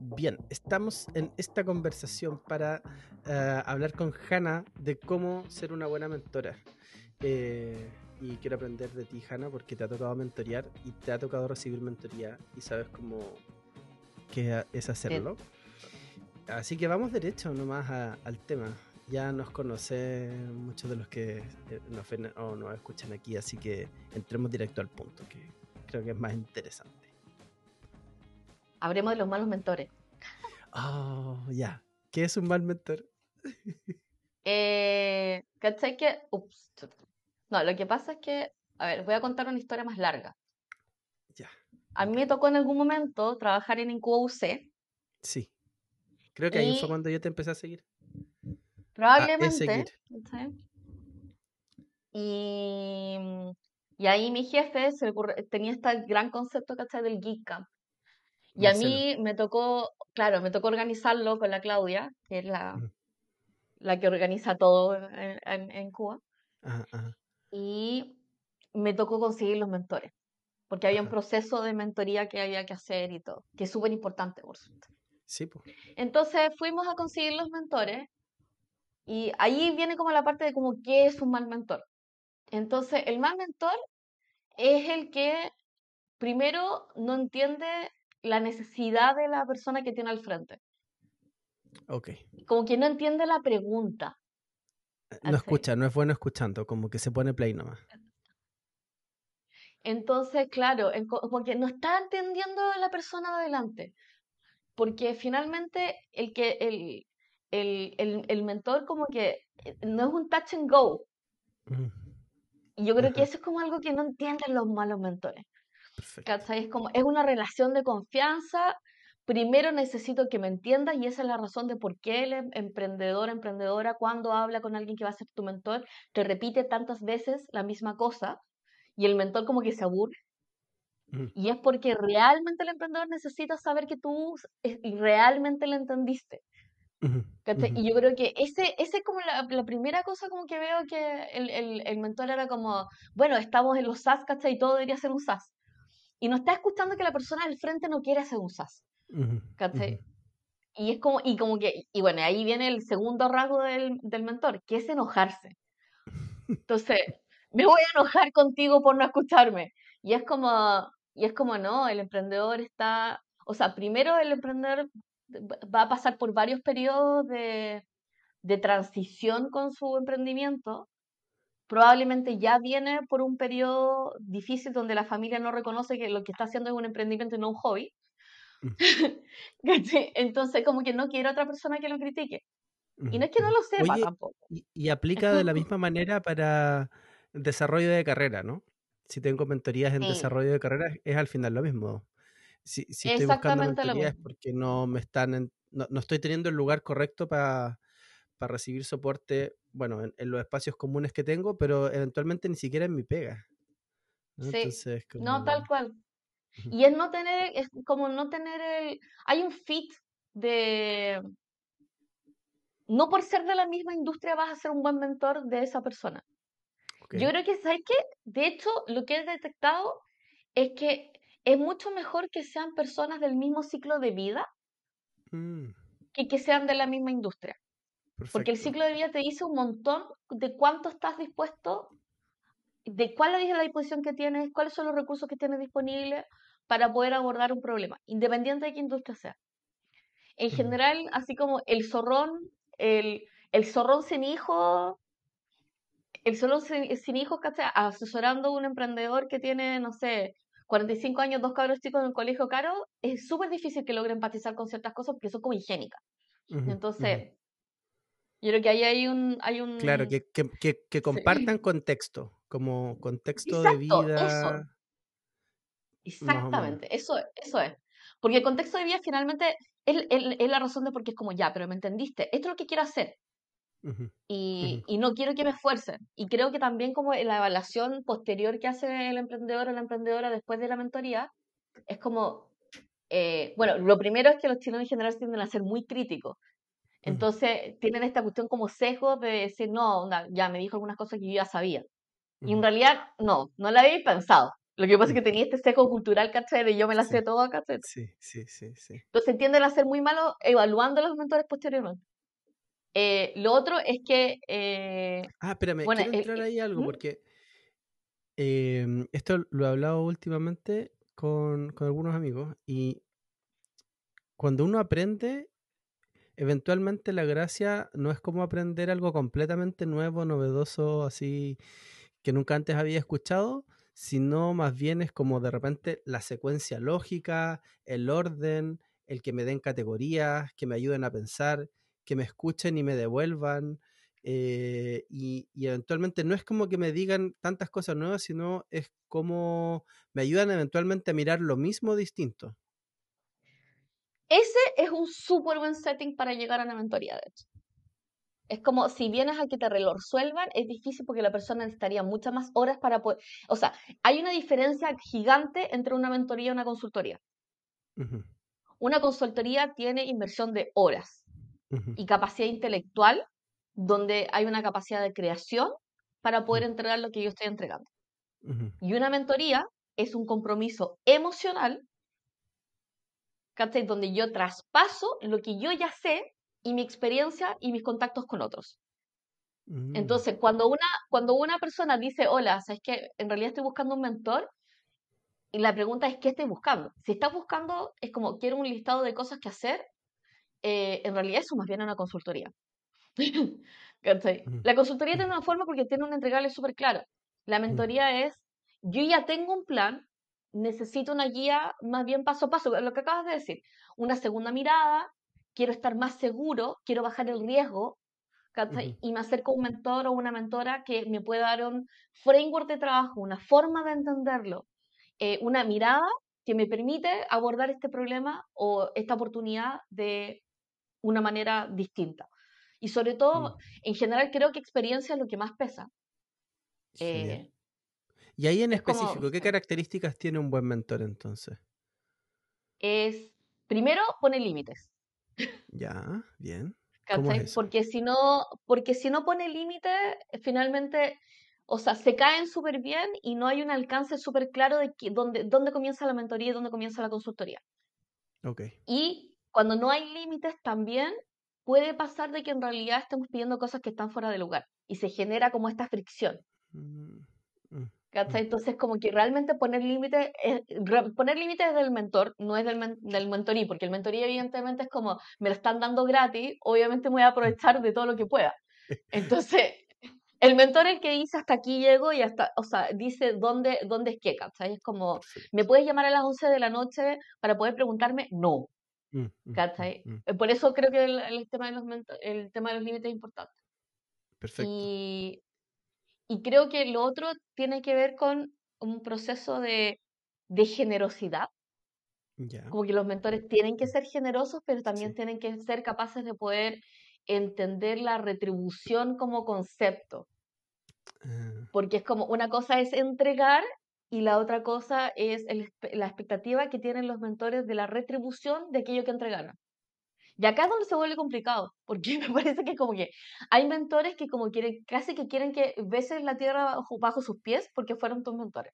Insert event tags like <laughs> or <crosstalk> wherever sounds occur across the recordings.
Bien, estamos en esta conversación para eh, hablar con Hanna de cómo ser una buena mentora. Eh, y quiero aprender de ti, Hanna, porque te ha tocado mentorear y te ha tocado recibir mentoría y sabes cómo qué es hacerlo. Así que vamos derecho nomás al tema. Ya nos conocen muchos de los que eh, nos ven o nos escuchan aquí, así que entremos directo al punto, que creo que es más interesante. Hablemos de los malos mentores. Oh, ya. ¿Qué es un mal mentor? <laughs> eh, ¿Cachai que? Ups. No, lo que pasa es que, a ver, voy a contar una historia más larga. Ya. A mí me tocó en algún momento trabajar en Incuba UC. Sí. Creo que ahí fue cuando yo te empecé a seguir. Probablemente. Y, y ahí mi jefe se tenía este gran concepto, ¿cachai? Del Geek Camp. Y a mí me tocó, claro, me tocó organizarlo con la Claudia, que es la, la que organiza todo en, en, Cuba. Y me tocó conseguir los mentores, porque había un proceso de mentoría que había que hacer y todo, que es súper importante, por supuesto. Sí, pues. Entonces fuimos a conseguir los mentores y ahí viene como la parte de como qué es un mal mentor. Entonces, el mal mentor es el que primero no entiende la necesidad de la persona que tiene al frente. Ok. Como que no entiende la pregunta. Eh, no escucha, no es bueno escuchando, como que se pone play nomás. Entonces, claro, porque no está entendiendo la persona de adelante. Porque finalmente el que el, el, el, mentor como que eh, no es un touch and go. Y yo creo que eso es como algo que no entienden los malos mentores. Es como, es una relación de confianza. Primero necesito que me entiendas y esa es la razón de por qué el em, emprendedor, emprendedora, cuando habla con alguien que va a ser tu mentor, te repite tantas veces la misma cosa y el mentor como que se aburre. Mm. Y es porque realmente el emprendedor necesita saber que tú realmente le entendiste. Y yo creo que ese, ese es como la, primera cosa como que veo que el, el, el, mentor era como, bueno, estamos en los SAS, ¿cachai? Y todo debería ser un SAS y no está escuchando que la persona del frente no quiere hacer un SAS. Y es como, y como que, y bueno, ahí viene el segundo rasgo del, del mentor, que es enojarse. Entonces, me voy a enojar contigo por no escucharme. Y es como, y es como, no, el emprendedor está, o sea, primero el emprendedor va a pasar por varios periodos de, de transición con su emprendimiento, probablemente ya viene por un periodo difícil donde la familia no reconoce que lo que está haciendo es un emprendimiento y no un hobby. <laughs> Entonces, como que no quiere otra persona que lo critique. Y no es que no lo sepa tampoco. Y, aplica de la misma manera para desarrollo de carrera, ¿no? Si tengo mentorías en desarrollo de carrera, es al final lo mismo. Si, si estoy buscando mentorías es porque no me están no, no, estoy teniendo el lugar correcto para para recibir soporte, bueno, en, los espacios comunes que tengo, pero eventualmente ni siquiera en mi pega. ¿no? Sí, no, tal cual. Y es no tener, es como no tener el... Hay un fit de... No por ser de la misma industria vas a ser un buen mentor de esa persona. Yo creo que, ¿sabes qué? De hecho, lo que he detectado es que es mucho mejor que sean personas del mismo ciclo de vida mm. que que sean de la misma industria. Porque el ciclo de vida te dice un montón de cuánto estás dispuesto, de cuál es la disposición que tienes, cuáles son los recursos que tienes disponibles para poder abordar un problema, independiente de qué industria sea. En general, así como el zorrón, el, el zorrón sin hijo, el zorrón sin, hijos, Asesorando a un emprendedor que tiene, no sé, 45 años, dos cabros chicos en un colegio caro, es súper difícil que logre empatizar con ciertas cosas porque son como higiénicas. Entonces, yo creo que ahí hay un... Hay un... Claro, que, que, que, compartan contexto, como contexto de vida. Exactamente, eso, eso es. Porque el contexto de vida finalmente es, es, la razón de por qué es como, ya, pero me entendiste, esto es lo que quiero hacer. y, y, no quiero que me esfuercen. Y creo que también como la evaluación posterior que hace el emprendedor o la emprendedora después de la mentoría, es como, eh, bueno, lo primero es que los chinos en general tienden a ser muy críticos. Entonces tienen esta cuestión como sesgo de decir, no, ya me dijo algunas cosas que yo ya sabía. Y en realidad, no, no la habéis pensado. Lo que pasa es que tenía este seco cultural, ¿cachai? De yo me la sé todo, ¿cachai? Sí, sí, sí, sí. Entonces tienden a ser muy malos evaluando a los mentores posteriormente. Eh, lo otro es que... Eh, ah, espérame, quiero entrar ahí algo, ¿Mm? porque em, esto lo he hablado últimamente con, con algunos amigos y cuando uno aprende, eventualmente la gracia no es como aprender algo completamente nuevo, novedoso, así que nunca antes había escuchado, sino más bien es como de repente la secuencia lógica, el orden, el que me den categorías, que me ayuden a pensar, que me escuchen y me devuelvan. Eh, y, eventualmente no es como que me digan tantas cosas nuevas, sino es como me ayudan eventualmente a mirar lo mismo distinto. Ese es un súper buen setting para llegar a una mentoría, de hecho. Es como si vienes a que te lo resuelvan, es difícil porque la persona necesitaría muchas más horas para poder. O sea, hay una diferencia gigante entre una mentoría y una consultoría. Una consultoría tiene inversión de horas y capacidad intelectual, donde hay una capacidad de creación para poder entregar lo que yo estoy entregando. Y una mentoría es un compromiso emocional, donde yo traspaso lo que yo ya sé y mi experiencia y mis contactos con otros. Mm. Entonces, cuando una, cuando una persona dice, hola, ¿sabes que En realidad estoy buscando un mentor, y la pregunta es, ¿qué estoy buscando? Si estás buscando, es como, quiero un listado de cosas que hacer, eh, en realidad eso más bien es una consultoría. <laughs> La consultoría tiene una forma porque tiene un entregable súper claro. La mentoría es, yo ya tengo un plan, necesito una guía más bien paso a paso, lo que acabas de decir, una segunda mirada, quiero estar más seguro, quiero bajar el riesgo, y me acerco a un mentor o una mentora que me pueda dar un framework de trabajo, una forma de entenderlo, eh, una mirada que me permite abordar este problema o esta oportunidad de una manera distinta. Y sobre todo, mm. en general, creo que experiencia es lo que más pesa. Eh, y ahí en específico, ¿qué características tiene un buen mentor entonces? Es, primero, pone límites. Ya, bien. Porque si no, porque si no pone límite, finalmente, o sea, se caen súper bien y no hay un alcance súper claro de dónde, dónde comienza la mentoría y dónde comienza la consultoría. Ok. Y cuando no hay límites también puede pasar de que en realidad estemos pidiendo cosas que están fuera de lugar y se genera como esta fricción. Mm, mm. Mm. Entonces, como que realmente poner límites, poner límites del mentor, no es del, del mentorí, porque el mentorí evidentemente es como, me lo están dando gratis, obviamente me voy a aprovechar de todo lo que pueda. <laughs> Entonces, el mentor es el que dice hasta aquí llego y hasta, o sea, dice dónde, dónde es qué, ¿cachai? Es como, ¿me puedes llamar a las 11 de la noche para poder preguntarme? No. Mm, ¿Cachai? Eh, por eso creo que el, tema de los, el tema de los límites es importante. Perfecto. Y y creo que lo otro tiene que ver con un proceso de, generosidad. Como que los mentores tienen que ser generosos, pero también tienen que ser capaces de poder entender la retribución como concepto. Ah. Porque es como una cosa es entregar y la otra cosa es la expectativa que tienen los mentores de la retribución de aquello que entregaron. Y acá es donde se vuelve complicado, porque <laughs> me parece que como que hay mentores que como quieren, casi que quieren que beses la tierra bajo, sus pies porque fueron tus mentores.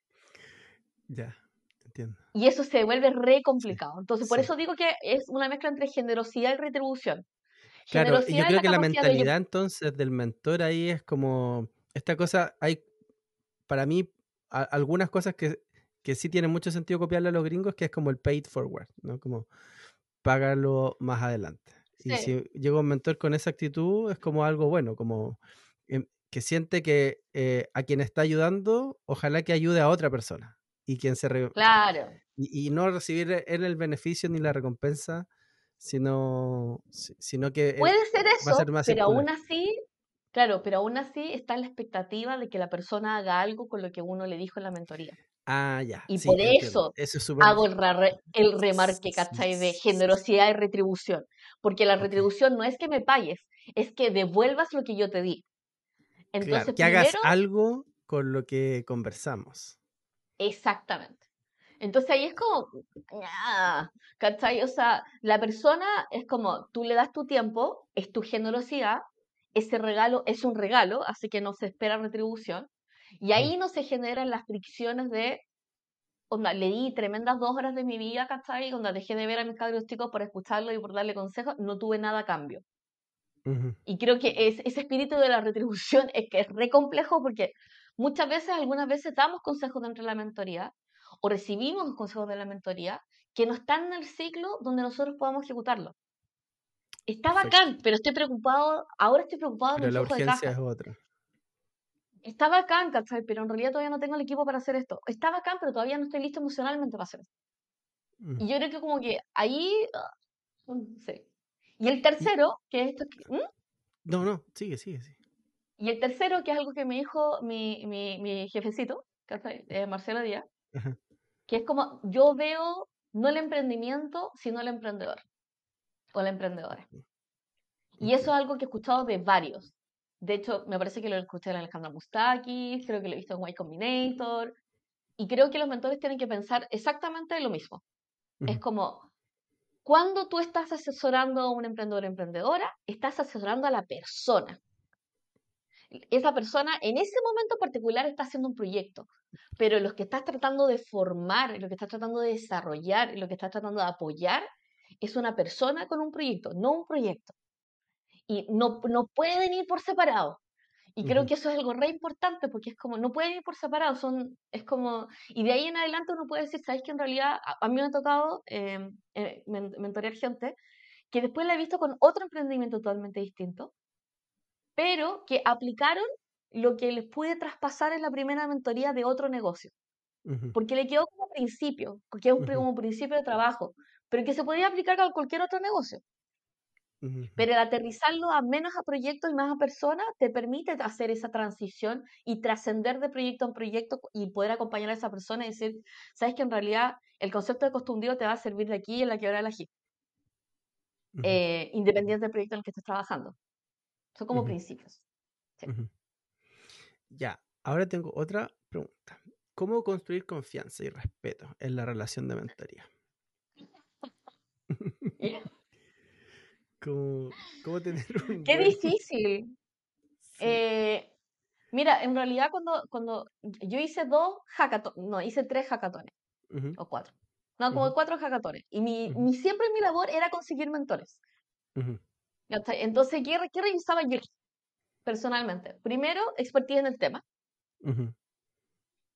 Ya, entiendo. Y eso se vuelve re complicado. Entonces, por eso digo que es una mezcla entre generosidad y retribución. Claro, y yo creo que la mentalidad entonces del mentor ahí es como, esta cosa, hay, para mí, algunas cosas que, que sí tienen mucho sentido copiarle a los gringos, que es como el paid forward, ¿no? Como págalo más adelante. Y si llega un mentor con esa actitud, es como algo bueno, como em, que siente que eh, a quien está ayudando, ojalá que ayude a otra persona. Y quien se claro. Y, no recibir él el beneficio ni la recompensa, sino, sino que... Puede ser eso, pero aún así, claro, pero aún así está la expectativa de que la persona haga algo con lo que uno le dijo en la mentoría. Ah, ya. Y por eso, hago el, el remarque, ¿cachai? De generosidad y retribución. Porque la retribución no es que me pagues, es que devuelvas lo que yo te di. Entonces, que hagas algo con lo que conversamos. Exactamente. Entonces ahí es como, ¿cachai? O sea, la persona es como, tú le das tu tiempo, es tu generosidad, ese regalo es un regalo, así que no se espera retribución. Y ahí no se generan las fricciones de onda, leí tremendas dos horas de mi vida, ¿cachai? Cuando dejé de ver a mis cabros chicos por escucharlo y por darle consejos, no tuve nada a cambio. Y creo que ese espíritu de la retribución es que es re complejo porque muchas veces, algunas veces damos consejos dentro de la mentoría o recibimos consejos de la mentoría que no están en el ciclo donde nosotros podamos ejecutarlo. Está bacán, pero estoy preocupado, ahora estoy preocupado pero la urgencia es otra. Está bacán, ¿cachai? Pero en realidad todavía no tengo el equipo para hacer esto. Está bacán, pero todavía no estoy listo emocionalmente para hacer esto. Y yo creo que como que ahí, uh, sí. Y el tercero, que es esto... ¿Mm? No, no, sigue, sigue, sigue. Y el tercero, que es algo que me dijo mi, mi, mi jefecito, eh, Marcelo Díaz, que es como, yo veo no el emprendimiento, sino el emprendedor o la emprendedora. Y eso es algo que he escuchado de varios. De hecho, me parece que lo escuché en Alejandra Mustakis, creo que lo he visto en White Combinator, y creo que los mentores tienen que pensar exactamente lo mismo. Es como, cuando tú estás asesorando a un emprendedor o emprendedora, estás asesorando a la persona. Esa persona en ese momento particular está haciendo un proyecto, pero lo que estás tratando de formar, lo que estás tratando de desarrollar, lo que estás tratando de apoyar, es una persona con un proyecto, no un proyecto. Y no, no pueden ir por separado. Y creo que eso es algo re importante porque es como, no pueden ir por separado, son, es como, y de ahí en adelante uno puede decir, ¿sabes que en realidad a, mí me ha tocado eh, eh, mentorear gente que después la he visto con otro emprendimiento totalmente distinto, pero que aplicaron lo que les pude traspasar en la primera mentoría de otro negocio. Porque le quedó como principio, porque es un, como principio de trabajo, pero que se podía aplicar a cualquier otro negocio. Pero el aterrizarlo a menos a proyectos y más a personas te permite hacer esa transición y trascender de proyecto en proyecto y poder acompañar a esa persona y decir, sabes que en realidad el concepto de costumbre te va a servir de aquí en la que ahora elegí, eh, independiente del proyecto en el que estés trabajando. Son como principios. Ya, ahora tengo otra pregunta. ¿Cómo construir confianza y respeto en la relación de mentoría? <laughs> ¿Cómo, tener <laughs> un Qué difícil. Eh, mira, en realidad cuando, cuando yo hice dos hackatones, no, hice tres hackatones, o cuatro. No, como cuatro hackatones. Y mi, siempre mi labor era conseguir mentores. Entonces, ¿qué, ¿qué, revisaba yo personalmente? Primero, expertise en el tema.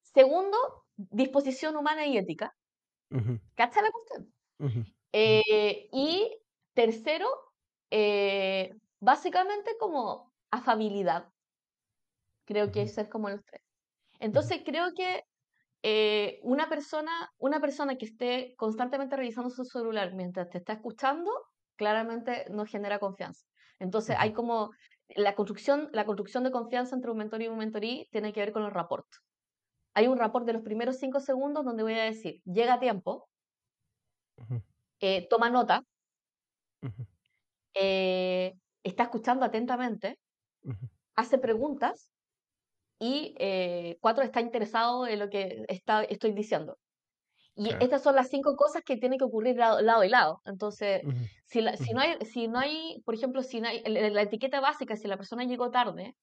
Segundo, disposición humana y ética. ¿Cacha la cuestión? Eh, y tercero, eh, básicamente como afabilidad. Creo que eso es como los tres. Entonces creo que eh, una persona, una persona que esté constantemente revisando su celular mientras te está escuchando, claramente no genera confianza. Entonces hay como la construcción, la construcción de confianza entre un mentor y un mentorí tiene que ver con el rapport. Hay un rapport de los primeros cinco segundos donde voy a decir, llega a tiempo, eh, toma nota, eh, está escuchando atentamente, hace preguntas y eh, cuatro está interesado en lo que está, estoy diciendo. Y estas son las cinco cosas que tienen que ocurrir lado, lado y lado. Entonces, si, si, no hay, si no hay, por ejemplo, si no hay, la etiqueta básica, si la persona llegó tarde,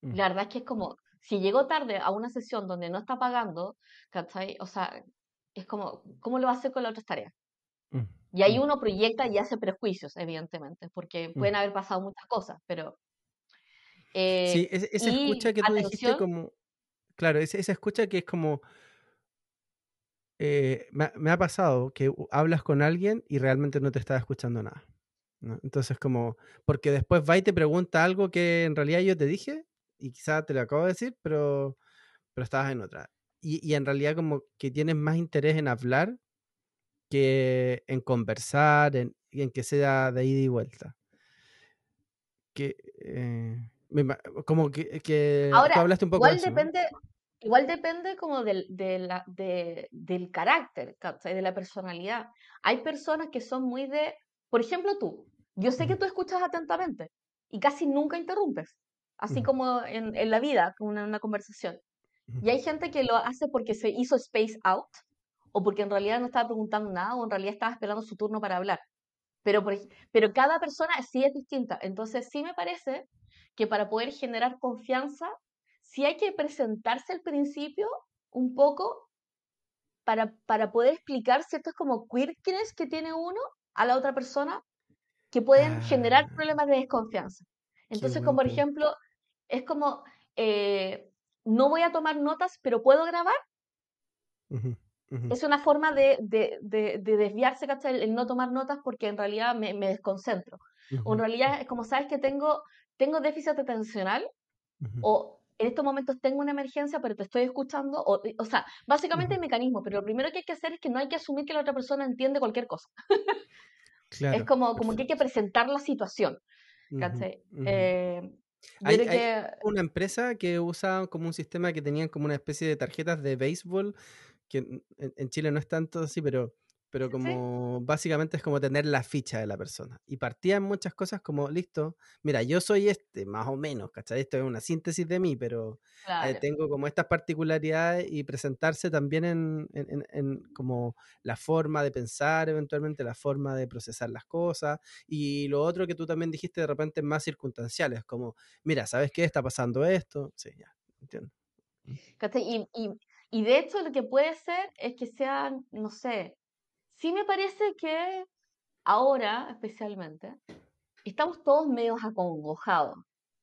la verdad es que es como, si llegó tarde a una sesión donde no está pagando, O sea, es como, ¿cómo lo va a hacer con las otras tareas? Y ahí uno proyecta y hace prejuicios, evidentemente, porque pueden haber pasado muchas cosas, pero... Eh, sí, esa escucha que tú dijiste como... Claro, esa, escucha que es como... Eh, me, ha pasado que hablas con alguien y realmente no te está escuchando nada. Entonces, como, porque después va y te pregunta algo que en realidad yo te dije y quizá te lo acabo de decir, pero, pero estabas en otra. Y, y en realidad como que tienes más interés en hablar que en conversar, en, en que sea de ida y vuelta. Que, eh, como que, que Ahora, hablaste un poco igual depende, Igual depende como del, de la, de, del carácter, de la personalidad. Hay personas que son muy de, por ejemplo tú, yo sé que tú escuchas atentamente y casi nunca interrumpes, así como en, en, la vida, en una conversación. Y hay gente que lo hace porque se hizo space out, o porque en realidad no estaba preguntando nada o en realidad estaba esperando su turno para hablar. Pero, pero cada persona sí es distinta. Entonces sí me parece que para poder generar confianza, sí hay que presentarse al principio un poco para, para poder explicar ciertos como quirkiness que tiene uno a la otra persona que pueden generar ah. problemas de desconfianza. Entonces, como por ejemplo, es como, eh, no voy a tomar notas, pero puedo grabar. Es una forma de, de, de, desviarse, ¿cachai? El, no tomar notas porque en realidad me, me desconcentro. O en realidad es como sabes que tengo, tengo déficit atencional o en estos momentos tengo una emergencia, pero te estoy escuchando. O, o sea, básicamente el mecanismo, pero lo primero que hay que hacer es que no hay que asumir que la otra persona entiende cualquier cosa. <laughs> Es como, como que hay que presentar la situación. Eh, hay, una empresa que usa como un sistema que tenían como una especie de tarjetas de béisbol, que en Chile no es tanto así, pero pero como básicamente es como tener la ficha de la persona. Y partían muchas cosas como, listo, mira, yo soy este, más o menos, ¿cachai? Esto es una síntesis de mí, pero eh, tengo como estas particularidades y presentarse también en, en, en, como la forma de pensar, eventualmente la forma de procesar las cosas. Y lo otro que tú también dijiste de repente más circunstanciales, como, mira, ¿sabes qué? Está pasando esto. Sí, ya, entiendo. Mm. Y, y, y de hecho lo que puede ser es que sean, no sé, sí me parece que ahora, especialmente, estamos todos medio acongojados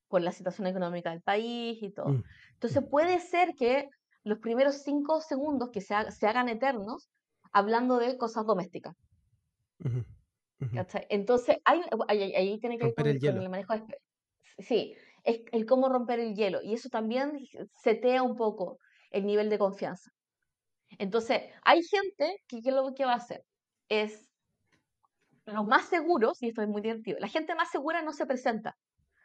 con la situación económica del país y todo. Mm. Entonces puede ser que los primeros cinco segundos que se, hagan eternos hablando de cosas domésticas. Entonces, ahí tiene que ver con el, manejo de... Sí, es el cómo romper el hielo. Y eso también setea un poco el nivel de confianza. Entonces, hay gente que ¿qué lo que va a hacer? Es los más seguros, y esto es muy divertido, la gente más segura no se presenta.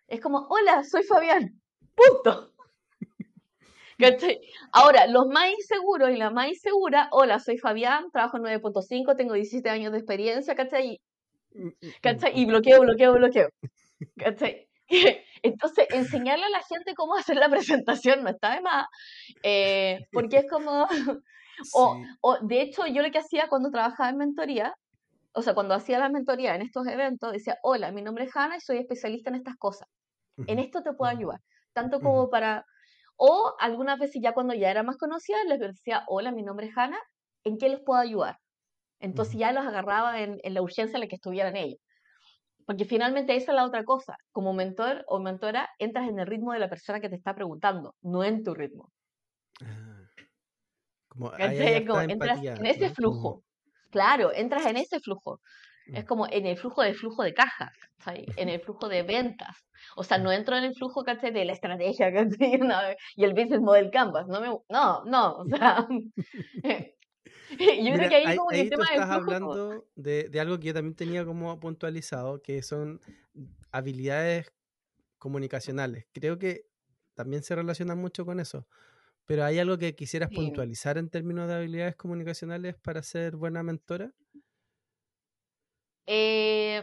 Es como, hola, soy Fabián. Punto. <laughs> Ahora, los más inseguros y la más insegura, hola, soy Fabián, trabajo en 9.5, tengo 17 años de experiencia, ¿cachai? Mm, mm, ¿cachai? Y bloqueo, bloqueo, bloqueo. ¿Cachai? <laughs> <laughs> Entonces, enseñarle a la gente cómo hacer la presentación no está de más, eh, <laughs> porque es como, <laughs> o, o, de hecho, yo lo que hacía cuando trabajaba en mentoría, o sea, cuando hacía la mentoría en estos eventos, decía, hola, mi nombre es Hanna y soy especialista en estas cosas. En esto te puedo ayudar. Tanto como para... O algunas veces ya cuando ya era más conocida, les decía, hola, mi nombre es Hanna, ¿en qué les puedo ayudar? Entonces ya los agarraba en, en, la urgencia en la que estuvieran ellos. Porque finalmente esa es la otra cosa. Como mentor o mentora, entras en el ritmo de la persona que te está preguntando, no en tu ritmo. Ah entras en ese flujo. Claro, entras en ese flujo. Es mm. como en el flujo de flujo de caja, en el flujo de ventas. O sea, no entro en el flujo de la estrategia <laughs> y el business model canvas. No, me, no, no, o sea. <laughs> <laughs> <laughs> yo creo que ahí, como el tema tú estás hablando de, de, algo que yo también tenía como puntualizado, que son habilidades comunicacionales. Creo que también se relaciona mucho con eso. Pero ¿hay algo que quisieras puntualizar en términos de habilidades comunicacionales para ser buena mentora? Eh,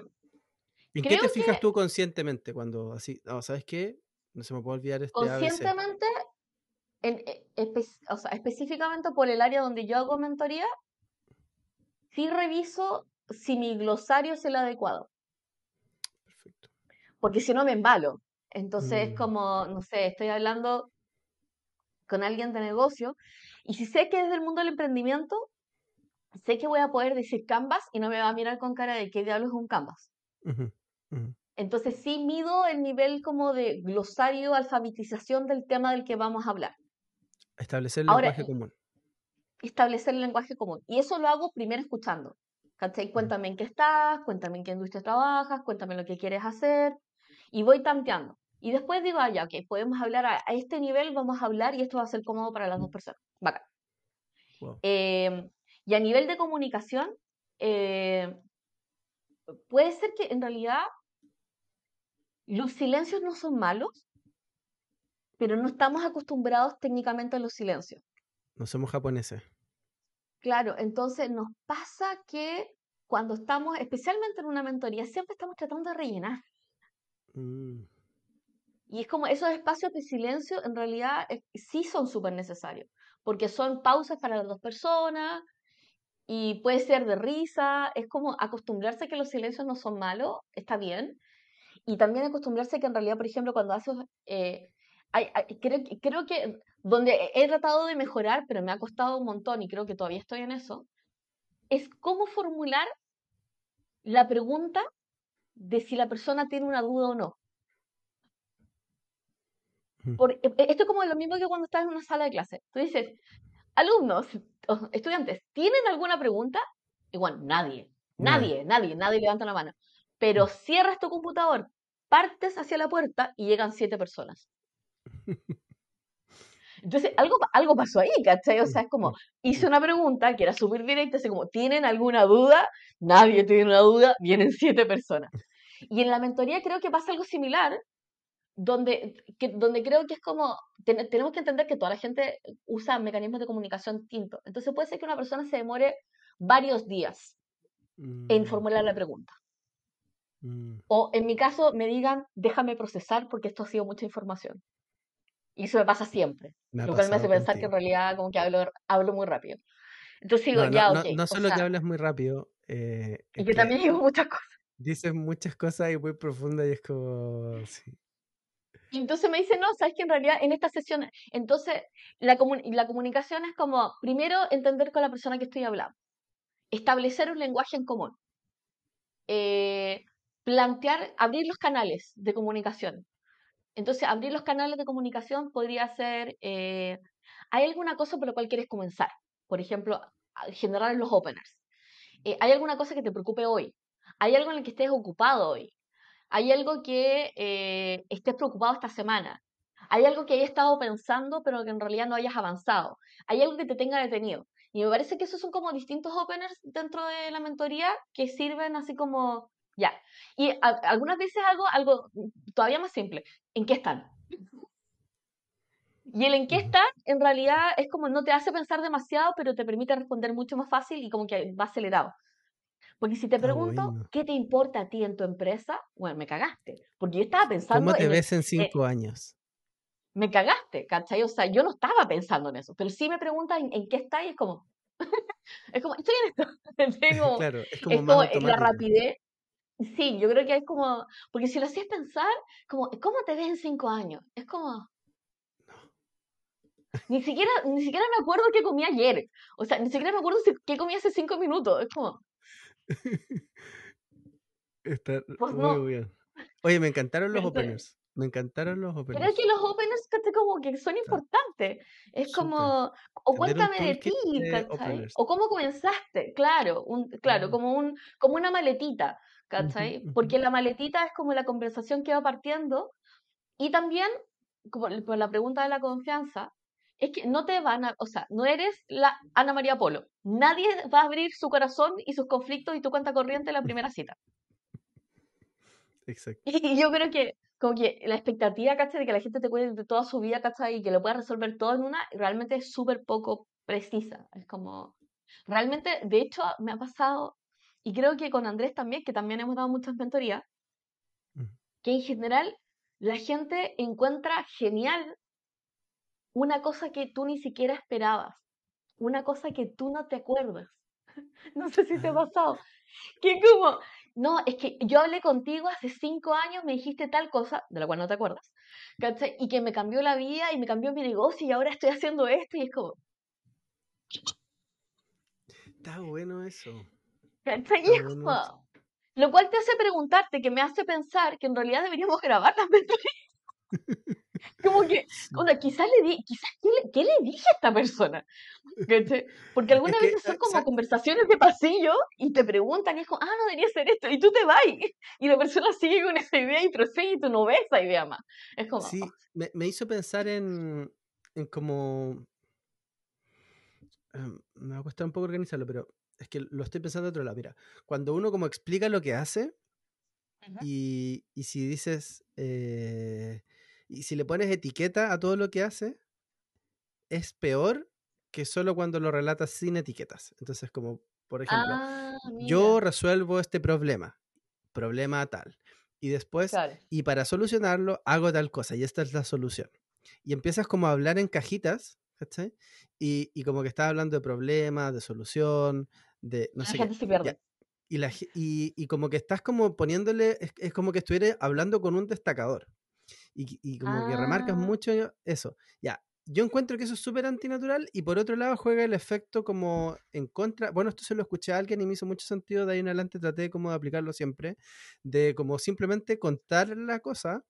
¿En qué te fijas tú conscientemente cuando así, no, ¿sabes qué? No se me puede olvidar este Conscientemente, en, e, o sea, específicamente por el área donde yo hago mentoría, sí reviso si mi glosario es el adecuado. Perfecto. Porque si no me embalo. Entonces es mm. como, no sé, estoy hablando con alguien de negocio, y si sé que es del mundo del emprendimiento, sé que voy a poder decir Canvas y no me va a mirar con cara de qué diablos es un Canvas. Entonces sí mido el nivel como de glosario, alfabetización del tema del que vamos a hablar. Establecer el lenguaje común. Establecer el lenguaje común. Y eso lo hago primero escuchando. ¿Cachai? Cuéntame en qué estás, cuéntame en qué industria trabajas, cuéntame lo que quieres hacer. Y voy tanteando. Y después digo, ah, ya, ok, podemos hablar a, este nivel, vamos a hablar y esto va a ser cómodo para las dos personas. Bacán. Em, y a nivel de comunicación, eh, puede ser que en realidad los silencios no son malos, pero no estamos acostumbrados técnicamente a los silencios. No somos japoneses. Claro, entonces nos pasa que cuando estamos, especialmente en una mentoría, siempre estamos tratando de rellenar. Mm. Y es como esos espacios de silencio en realidad sí son súper necesarios, porque son pausas para las dos personas y puede ser de risa, es como acostumbrarse a que los silencios no son malos, está bien, y también acostumbrarse a que en realidad, por ejemplo, cuando haces, eh, creo, creo que donde he tratado de mejorar, pero me ha costado un montón y creo que todavía estoy en eso, es cómo formular la pregunta de si la persona tiene una duda o no. Por, e, esto es como lo mismo que cuando estás en una sala de clase. Tú dices, alumnos, estudiantes, ¿tienen alguna pregunta? Igual, nadie, nadie, nadie, nadie levanta la mano. Pero cierras tu computador, partes hacia la puerta y llegan siete personas. Entonces, algo, algo pasó ahí, ¿cachai? O sea, es como, hice una pregunta que era súper directa, así como, ¿tienen alguna duda? Nadie tiene una duda, vienen siete personas. Y en la mentoría creo que pasa algo similar, donde, donde creo que es como, tenemos que entender que toda la gente usa mecanismos de comunicación distintos. Entonces puede ser que una persona se demore varios días en mm. formular la pregunta. Mm. O en mi caso me digan, déjame procesar porque esto ha sido mucha información. Y eso me pasa siempre. lo cual me hace pensar que en realidad como que hablo, hablo muy rápido. Entonces digo, ya, ok. No, solo que hablas muy rápido. Eh, y que, también digo muchas cosas. Dices muchas cosas y muy profundas y es como... Y entonces me dice, no, sabes que en realidad en esta sesión, entonces la, la comunicación es como, primero, entender con la persona que estoy hablando, establecer un lenguaje en común, eh, plantear, abrir los canales de comunicación. Entonces, abrir los canales de comunicación podría ser, eh, ¿hay alguna cosa por la cual quieres comenzar? Por ejemplo, generar los openers. Eh, ¿Hay alguna cosa que te preocupe hoy? ¿Hay algo en el que estés ocupado hoy? ¿Hay algo que eh, estés preocupado esta semana? ¿Hay algo que hayas estado pensando pero que en realidad no hayas avanzado? ¿Hay algo que te tenga detenido? Y me parece que esos son como distintos openers dentro de la mentoría que sirven así como, ya. Y algunas veces algo, algo todavía más simple. ¿En qué están? Y el en qué están, en realidad, es como no te hace pensar demasiado, pero te permite responder mucho más fácil y como que va acelerado. Porque si te pregunto, ¿qué te importa a ti en tu empresa? Bueno, me cagaste. Porque yo estaba pensando. ¿Cómo te ves en cinco años? Me cagaste, ¿cachai? O sea, yo no estaba pensando en eso. Pero si me preguntas en, qué está y es como. <laughs> es como, estoy en esto. <laughs> <laughs> claro, es como, es como la rapidez. Sí, yo creo que hay como. Porque si lo hacías pensar, como, ¿cómo te ves en cinco años? Es como. Ni siquiera, ni siquiera me acuerdo qué comí ayer. O sea, ni siquiera me acuerdo qué comí hace cinco minutos. Es como. <laughs> Está pues muy bien. Oye, me encantaron los openers. Me encantaron los openers. Pero es que los openers como que son importantes. Es como, o cuéntame de ti, O cómo comenzaste, claro, un, claro, como un, como una maletita, ¿cachai? Porque la maletita es como la conversación que va partiendo. Y también, como por la pregunta de la confianza, es que no te van a, o sea, no eres la Ana María Polo. Nadie va a abrir su corazón y sus conflictos y tu cuenta corriente en la primera cita. Exacto. <laughs> Y, yo creo que como que la expectativa, ¿cachai? De que la gente te cuente de toda su vida, ¿cachai? Y que lo pueda resolver todo en una, realmente es súper poco precisa. Es como, realmente, de hecho, me ha pasado, y creo que con Andrés también, que también hemos dado muchas mentorías, que en general la gente encuentra genial una cosa que tú ni siquiera esperabas, una cosa que tú no te acuerdas. <laughs> No sé si te ha pasado. Que como, no, es que yo hablé contigo hace cinco años, me dijiste tal cosa, de la cual no te acuerdas, ¿cachai? Y que me cambió la vida y me cambió mi negocio y ahora estoy haciendo esto y es como... Está bueno eso. ¿Cachai? <laughs> Lo cual te hace preguntarte, que me hace pensar que en realidad deberíamos <laughs> grabar las mentorías. Como que, <laughs> o sea, quizás le di, quizás, ¿qué le, dije a esta persona? Porque algunas veces son como conversaciones de pasillo y te preguntan y es como, ah, no debería ser esto, y tú te vas y la persona sigue con esa idea y prosigue y tú no ves esa idea más. Es como... Sí, me, me hizo pensar en, en como... Em, me va a costar un poco organizarlo, pero es que lo estoy pensando de otro lado. Mira, cuando uno como explica lo que hace y, y, si dices... Eh, y si le pones etiqueta a todo lo que hace, es peor que solo cuando lo relatas sin etiquetas. Entonces, como, por ejemplo, ah, yo resuelvo este problema, problema tal. Y después, y para solucionarlo, hago tal cosa, y esta es la solución. Y empiezas como a hablar en cajitas, ¿cachai? Y, y como que estás hablando de problema, de solución, de no sé. Y, la, y, y, como que estás como poniéndole, es, es como que estuviera hablando con un destacador. y, como que remarcas ah. mucho eso. Ya, yo encuentro que eso es súper antinatural y por otro lado juega el efecto como en contra, bueno, esto se lo escuché a alguien y me hizo mucho sentido, de ahí en adelante traté como de aplicarlo siempre, de como simplemente contar la cosa,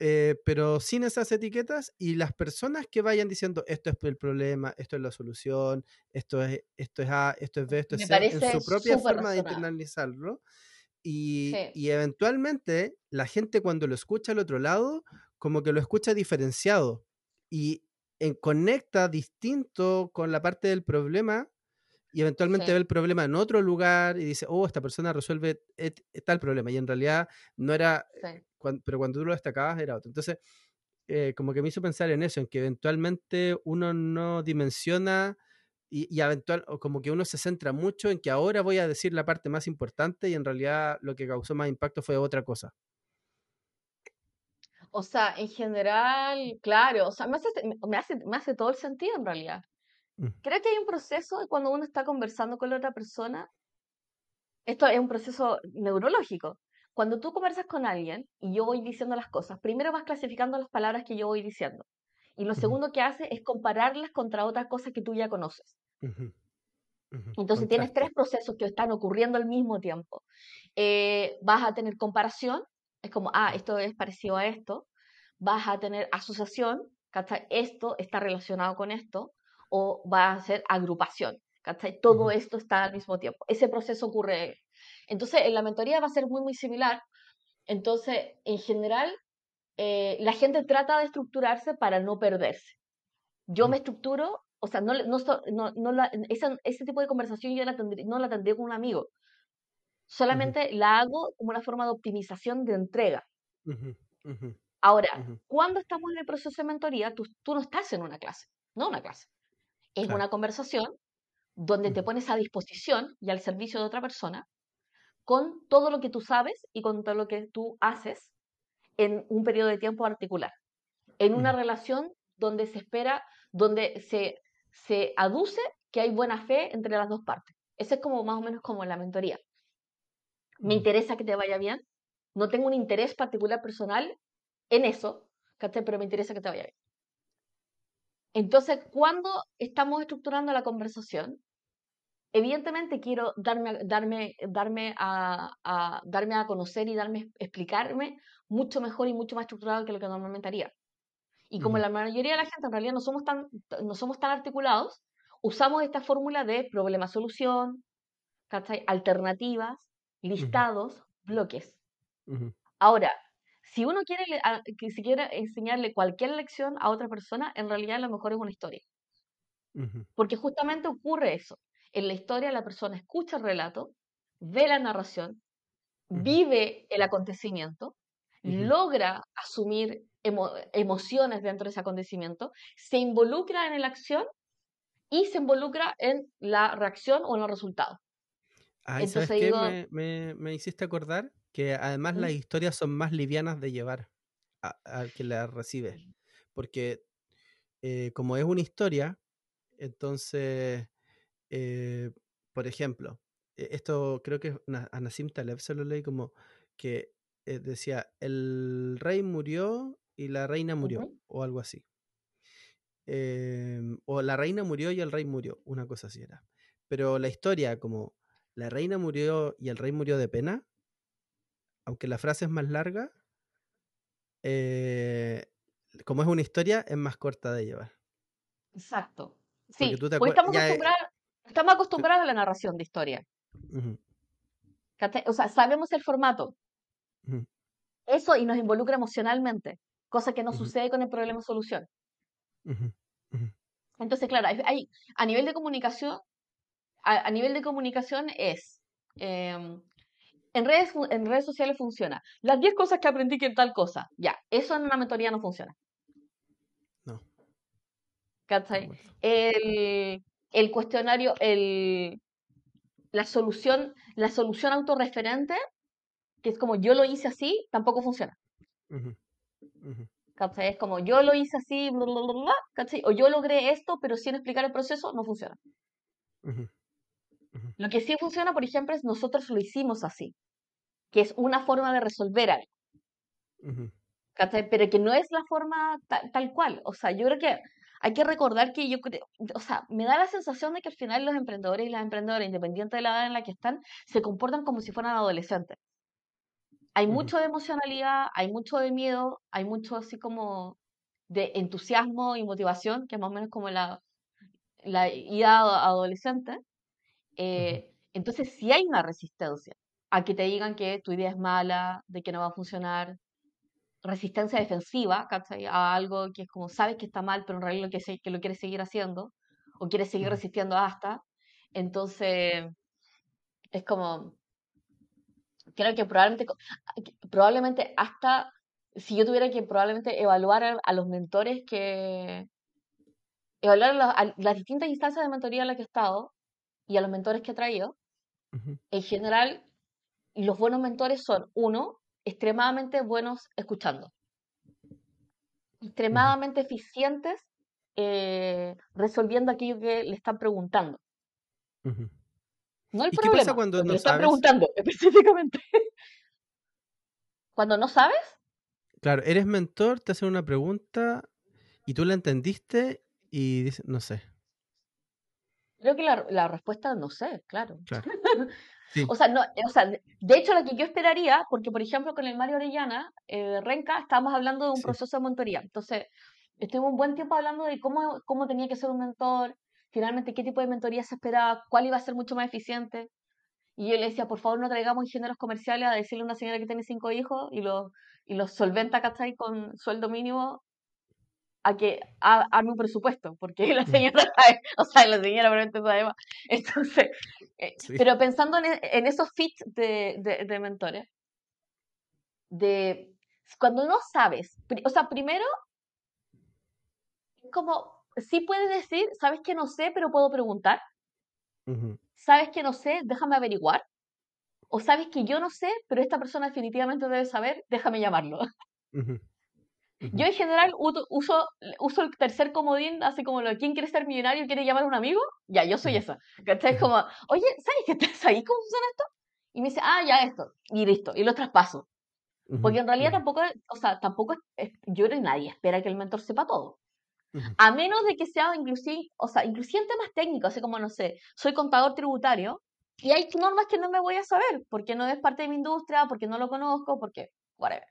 eh, pero sin esas etiquetas y las personas que vayan diciendo esto es el problema, esto es la solución, esto es, esto es A, esto es B, esto es C, en su propia forma de internalizarlo. Y, y eventualmente la gente cuando lo escucha al otro lado, como que lo escucha diferenciado. Y en, conecta distinto con la parte del problema y eventualmente ve el problema en otro lugar y dice, oh, esta persona resuelve tal problema. Y en realidad no era, eh, pero cuando tú lo destacabas era otro. Entonces, eh, como que me hizo pensar en eso, en que eventualmente uno no dimensiona y, y eventual, o como que uno se centra mucho en que ahora voy a decir la parte más importante y en realidad lo que causó más impacto fue otra cosa. O sea, en general, claro, o sea, me hace, me hace, me hace todo el sentido en realidad. Mm. Creo que hay un proceso cuando uno está conversando con la otra persona. Esto es un proceso neurológico. Cuando tú conversas con alguien y yo voy diciendo las cosas, primero vas clasificando las palabras que yo voy diciendo. Y lo segundo que hace es compararlas contra otras cosas que tú ya conoces. Entonces tienes tres procesos que están ocurriendo al mismo tiempo. Eh, vas a tener comparación, es como, ah, esto es parecido a esto, vas a tener asociación. Esto está relacionado con esto, o va a ser agrupación, ¿cachai? Todo esto está al mismo tiempo. Ese proceso ocurre. Entonces, en la mentoría va a ser muy, muy similar. Entonces, en general, eh, la gente trata de estructurarse para no perderse. Yo me estructuro, o sea, no, no, no, no la, ese tipo de conversación yo la tendré, no la tendría con un amigo, Solamente la hago como una forma de optimización de entrega. Ahora, cuando estamos en el proceso de mentoría, tú, no estás en una clase, no una clase. Es una conversación donde te pones a disposición y al servicio de otra persona con todo lo que tú sabes y con todo lo que tú haces en un periodo de tiempo particular. En una relación donde se espera, donde se, se aduce que hay buena fe entre las dos partes. Ese es como más o menos como la mentoría me mm. interesa que te vaya bien, no tengo un interés particular personal en eso, pero me interesa que te vaya bien. Entonces, cuando estamos estructurando la conversación, evidentemente quiero darme, darme, darme, a, darme a conocer y darme, explicarme mucho mejor y mucho más estructurado que lo que normalmente haría. Y como la mayoría de la gente en realidad no somos tan, no somos tan articulados, usamos esta fórmula de problema-solución, alternativas, listados, bloques. Ahora, si uno quiere, que si quiere enseñarle cualquier lección a otra persona, en realidad a lo mejor es una historia. Porque justamente ocurre eso. En la historia la persona escucha el relato, ve la narración, vive el acontecimiento, logra asumir emociones dentro de ese acontecimiento, se involucra en la acción y se involucra en la reacción o en los resultados. Ay, ¿sabes qué? Me, me, hiciste acordar que además las historias son más livianas de llevar al que la recibe. Porque eh, como es una historia, entonces, eh, por ejemplo, e, esto creo que a Nassim Taleb se lo leí como que eh, decía, el rey murió y la reina murió, o algo así. Em, o la reina murió y el rey murió, una cosa así era. Pero la historia, como la reina murió y el rey murió de pena, aunque la frase es más larga, eh, como es una historia, es más corta de llevar. Exacto. Sí, pues estamos, acostumbrados, a la narración de historia. O sea, sabemos el formato. Eso y nos involucra emocionalmente, cosa que no sucede con el problema-solución. Entonces, claro, hay, a nivel de comunicación a, nivel de comunicación es, em, en, redes, en redes sociales funciona. Las 10 cosas que aprendí que tal cosa, ya, eso en una mentoría no funciona. No. ¿Cachai? El, el cuestionario, el, la solución, la solución autorreferente, que es como yo lo hice así, tampoco funciona. ¿Cachai? Es como yo lo hice así, bla, bla, bla, ¿cachai? O yo logré esto, pero sin explicar el proceso, no funciona. Lo que sí funciona, por ejemplo, es nosotros lo hicimos así, que es una forma de resolver algo. Pero que no es la forma tal cual. O sea, yo creo que hay que recordar que yo creo, o sea, me da la sensación de que al final los emprendedores y las emprendedoras, independiente de la edad en la que están, se comportan como si fueran adolescentes. Hay mucho de emocionalidad, hay mucho de miedo, hay mucho así como de entusiasmo y motivación, que es más o menos como la, la idea adolescente. Eh, entonces sí hay una resistencia a que te digan que tu idea es mala, de que no va a funcionar, resistencia defensiva a algo que es como sabes que está mal, pero en realidad lo que, que lo quieres seguir haciendo o quieres seguir resistiendo hasta. Entonces, es como, creo que probablemente, probablemente hasta, si yo tuviera que probablemente evaluar a, los mentores que, evaluar a, las distintas instancias de mentoría en las que he estado y a los mentores que he traído, en general, los buenos mentores son, uno, extremadamente buenos escuchando, extremadamente eficientes eh, resolviendo aquello que le están preguntando. No el problema, qué pasa cuando no le están preguntando <laughs> específicamente. cuando no sabes. Claro, eres mentor, te hacen una pregunta y tú la entendiste y dices, no sé. Creo que la, la respuesta no sé, claro. claro. <laughs> O sea, no, o sea, de hecho lo que yo esperaría, porque por ejemplo con el Mario Orellana, eh, Renca, estábamos hablando de un proceso de mentoría. Entonces, estuvimos un buen tiempo hablando de cómo, cómo tenía que ser un mentor, finalmente qué tipo de mentoría se esperaba, cuál iba a ser mucho más eficiente. Y yo le decía, por favor, no traigamos ingenieros comerciales a decirle a una señora que tiene cinco hijos y los, y los solventa, ¿cachai? Con sueldo mínimo a que haga un presupuesto, porque la mm. señora <laughs> sabe, o sea, la señora probablemente sabe más. Entonces, eh, pero pensando en, en, esos fits de, de, de, mentores, de cuando no sabes, o sea, primero, como, sí puedes decir, sabes que no sé, pero puedo preguntar. Sabes que no sé, déjame averiguar. O sabes que yo no sé, pero esta persona definitivamente debe saber, déjame llamarlo. Yo en general uso, uso el tercer comodín, así como lo ¿quién quiere ser millonario? ¿Quiere llamar a un amigo? Ya, yo soy esa. ¿Cachai? Como, oye, ¿sabes que estás ahí? ¿Cómo funciona esto? Y me dice, ah, ya esto. Y listo. Y lo traspaso. Porque en realidad tampoco, o sea, tampoco, yo creo que nadie espera que el mentor sepa todo. A menos de que sea inclusive, o sea, inclusive en temas técnicos, así como, no sé, soy contador tributario y hay normas que no me voy a saber porque no es parte de mi industria, porque no lo conozco, porque, whatever.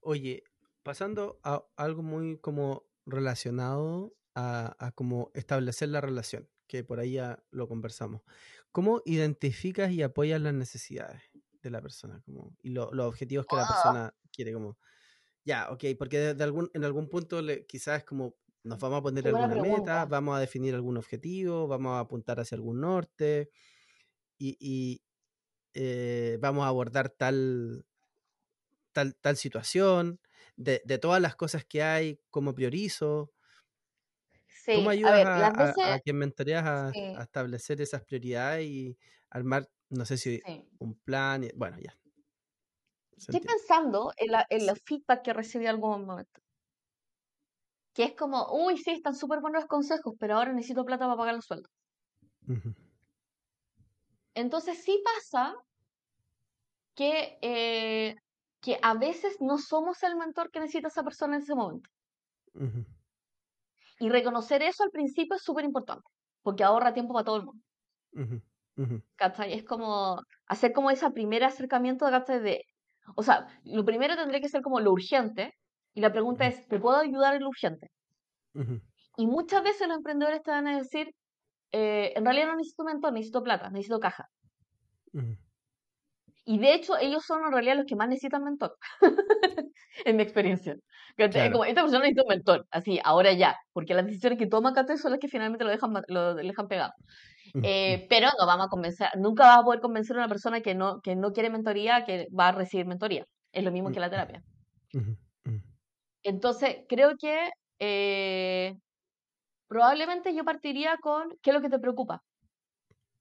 Oye, pasando a algo muy como relacionado a, a como establecer la relación, que por ahí ya lo conversamos. ¿Cómo identificas y apoyas las necesidades de la persona como, y los objetivos que la persona quiere? Como, ya, ok, porque de, algún, en algún punto le, quizás es como nos vamos a poner alguna meta, vamos a definir algún objetivo, vamos a apuntar hacia algún norte y, y eh, vamos a abordar tal, tal, situación, de, todas las cosas que hay, cómo priorizo. ¿Cómo ayudas a, quien mentoreas a, establecer esas prioridades y armar, no sé si un plan? bueno, ya. Estoy pensando en, la, en los feedback que recibí en algún momento. Que es como, uy, sí, están súper buenos los consejos, pero ahora necesito plata para pagar los sueldos. Entonces sí pasa que eh, que a veces no somos el mentor que necesita esa persona en ese momento. Y reconocer eso al principio es súper importante, porque ahorra tiempo para todo el mundo. Es como hacer como ese primer acercamiento de, o sea, lo primero tendría que ser como lo urgente, y la pregunta es, ¿te puedo ayudar en lo urgente? Y muchas veces los emprendedores te van a decir, eh, en realidad no necesito mentor, necesito plata, necesito caja. Y de hecho, ellos son en realidad los que más necesitan mentor, <laughs> en mi experiencia. Como, esta persona necesita un mentor, así, ahora ya, porque las decisiones que toma Kate son las que finalmente lo dejan, lo dejan pegado. Eh, pero no vamos a convencer, nunca vas a poder convencer a una persona que no, que no quiere mentoría que va a recibir mentoría. Es lo mismo que la terapia. Entonces, creo que eh, probablemente yo partiría con qué es lo que te preocupa.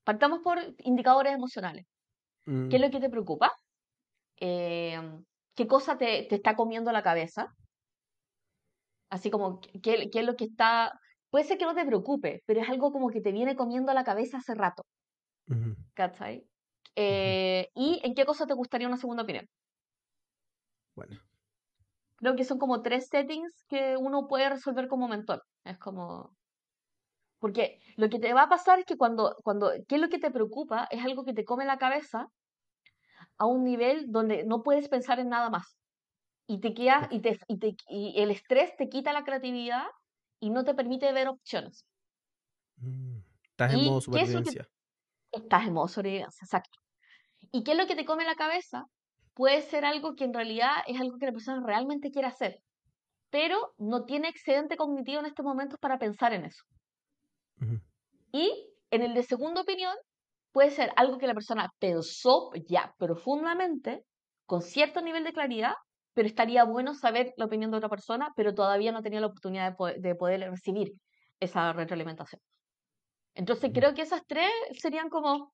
Partamos por indicadores emocionales. ¿Qué es lo mm. que te preocupa? Em, ¿Qué cosa te, está comiendo la cabeza? Así como, ¿qué, es lo que está...? Puede ser que no te preocupe, pero es algo como que te viene comiendo la cabeza hace rato. ¿Cachai? Eh, ¿Y en qué cosa te gustaría una segunda opinión? Bueno. creo que son como tres settings que uno puede resolver como mentor. Es como... Porque lo que te va a pasar es que cuando, cuando, ¿qué es lo que te preocupa? Es algo que te come la cabeza a un nivel donde no puedes pensar en nada más. Y te queda, y, te, y, te, y el estrés te quita la creatividad y no te permite ver opciones. Mm, estás en modo supervivencia. estás en modo sobrevivencia, exacto. ¿Y qué es lo que te come la cabeza? Puede ser algo que en realidad es algo que la persona realmente quiere hacer, pero no tiene excedente cognitivo en estos momentos para pensar en eso. Y en el de segunda opinión, puede ser algo que la persona pensó ya profundamente, con cierto nivel de claridad, pero estaría bueno saber la opinión de otra persona, pero todavía no tenía la oportunidad de poder, recibir esa retroalimentación. Entonces creo que esas tres serían como...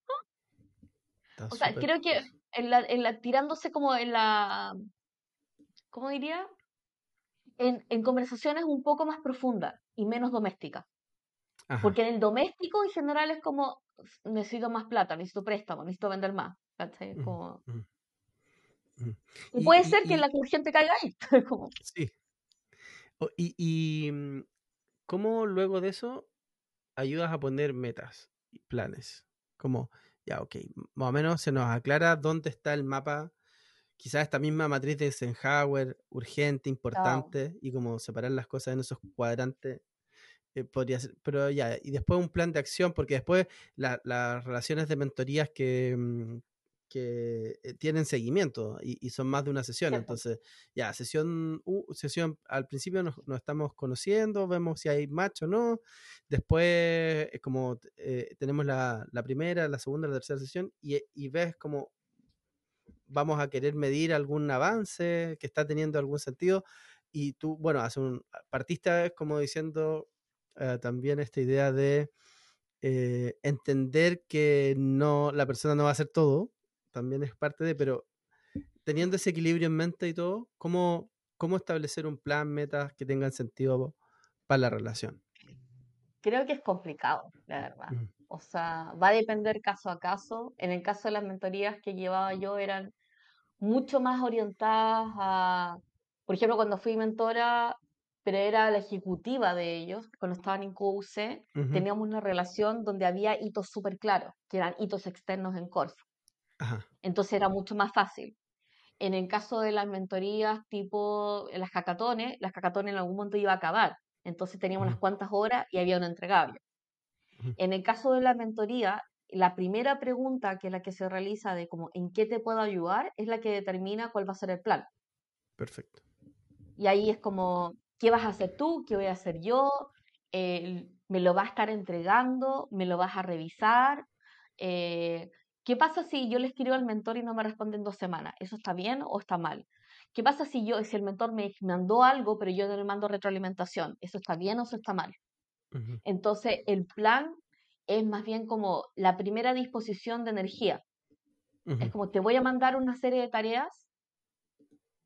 O sea, creo que en la, en la, tirándose como en la... ¿Cómo diría? En, en conversaciones un poco más profundas y menos domésticas. Porque en el doméstico en general es como, necesito más plata, necesito préstamo, necesito vender más. Y, puede ser que la gente caiga ahí. <laughs> Sí. y, y mm, cómo luego de eso ayudas a poner metas y planes. Como, ya, ok, más o menos se nos aclara dónde está el mapa. Quizás esta misma matriz de Eisenhower, urgente, importante, y como separar las cosas en esos cuadrantes eh, podría ser, pero ya, y después un plan de acción, porque después las relaciones de mentorías que, mm, que eh, tienen seguimiento y, son más de una sesión. Entonces, ya, sesión, sesión al principio nos, estamos conociendo, vemos si hay match o no. Después, como eh, tenemos la, primera, la segunda, la tercera sesión y, y ves como vamos a querer medir algún avance que está teniendo algún sentido. Y tú, bueno, hace un, partiste como diciendo, eh, también esta idea de eh, entender que no, la persona no va a hacer todo, también es parte de, pero teniendo ese equilibrio en mente y todo, ¿cómo, cómo establecer un plan, metas que tengan sentido para la relación? Creo que es complicado, la verdad. O sea, va a depender caso a caso. En el caso de las mentorías que llevaba yo eran mucho más orientadas a, por ejemplo, cuando fui mentora, pero era la ejecutiva de ellos, cuando estaban en QUC, teníamos una relación donde había hitos súper claros, que eran hitos externos en Corfo. Entonces era mucho más fácil. En el caso de las mentorías tipo las cacatones, las cacatones en algún momento iba a acabar, entonces teníamos unas cuantas horas y había un entregable. En el caso de la mentoría, la primera pregunta que es la que se realiza de como en qué te puedo ayudar es la que determina cuál va a ser el plan. Perfecto. Y ahí es como, ¿Qué vas a hacer tú? ¿Qué voy a hacer yo? ¿Me lo vas a estar entregando? ¿Me lo vas a revisar? Eh, ¿Qué pasa si yo le escribo al mentor y no me responde en dos semanas? ¿Eso está bien o está mal? ¿Qué pasa si yo, si el mentor me mandó algo, pero yo no le mando retroalimentación? ¿Eso está bien o eso está mal? Entonces, el plan es más bien como la primera disposición de energía. Es como te voy a mandar una serie de tareas.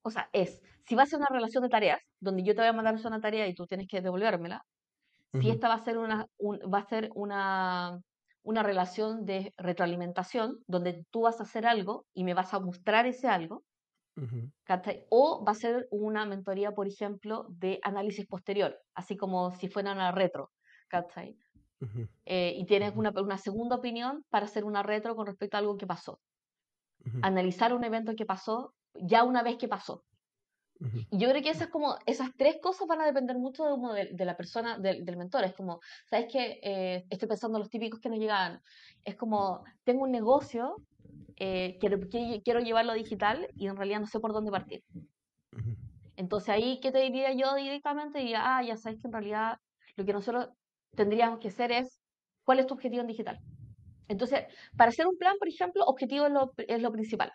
O sea, es si va a ser una relación de tareas, donde yo te voy a mandar una tarea y tú tienes que devolvérmela, si esta va a ser una, va a ser una, una relación de retroalimentación, donde tú vas a hacer algo y me vas a mostrar ese algo, o va a ser una mentoría, por ejemplo, de análisis posterior, así como si fuera una retro, eh, y tienes una, una, segunda opinión para hacer una retro con respecto a algo que pasó. Analizar un evento que pasó ya una vez que pasó. Y yo creo que esas, como, esas tres cosas van a depender mucho de, de, la persona, del, del, mentor. Es como, ¿sabes qué? Eh, estoy pensando en los típicos que nos llegan. Es como, tengo un negocio, eh, quiero, quiero llevarlo digital y en realidad no sé por dónde partir. Entonces ahí, ¿qué te diría yo directamente? Diría, ah, ya sabes que en realidad lo que nosotros tendríamos que hacer es, ¿cuál es tu objetivo en digital? Entonces, para hacer un plan, por ejemplo, objetivo es lo, es lo principal.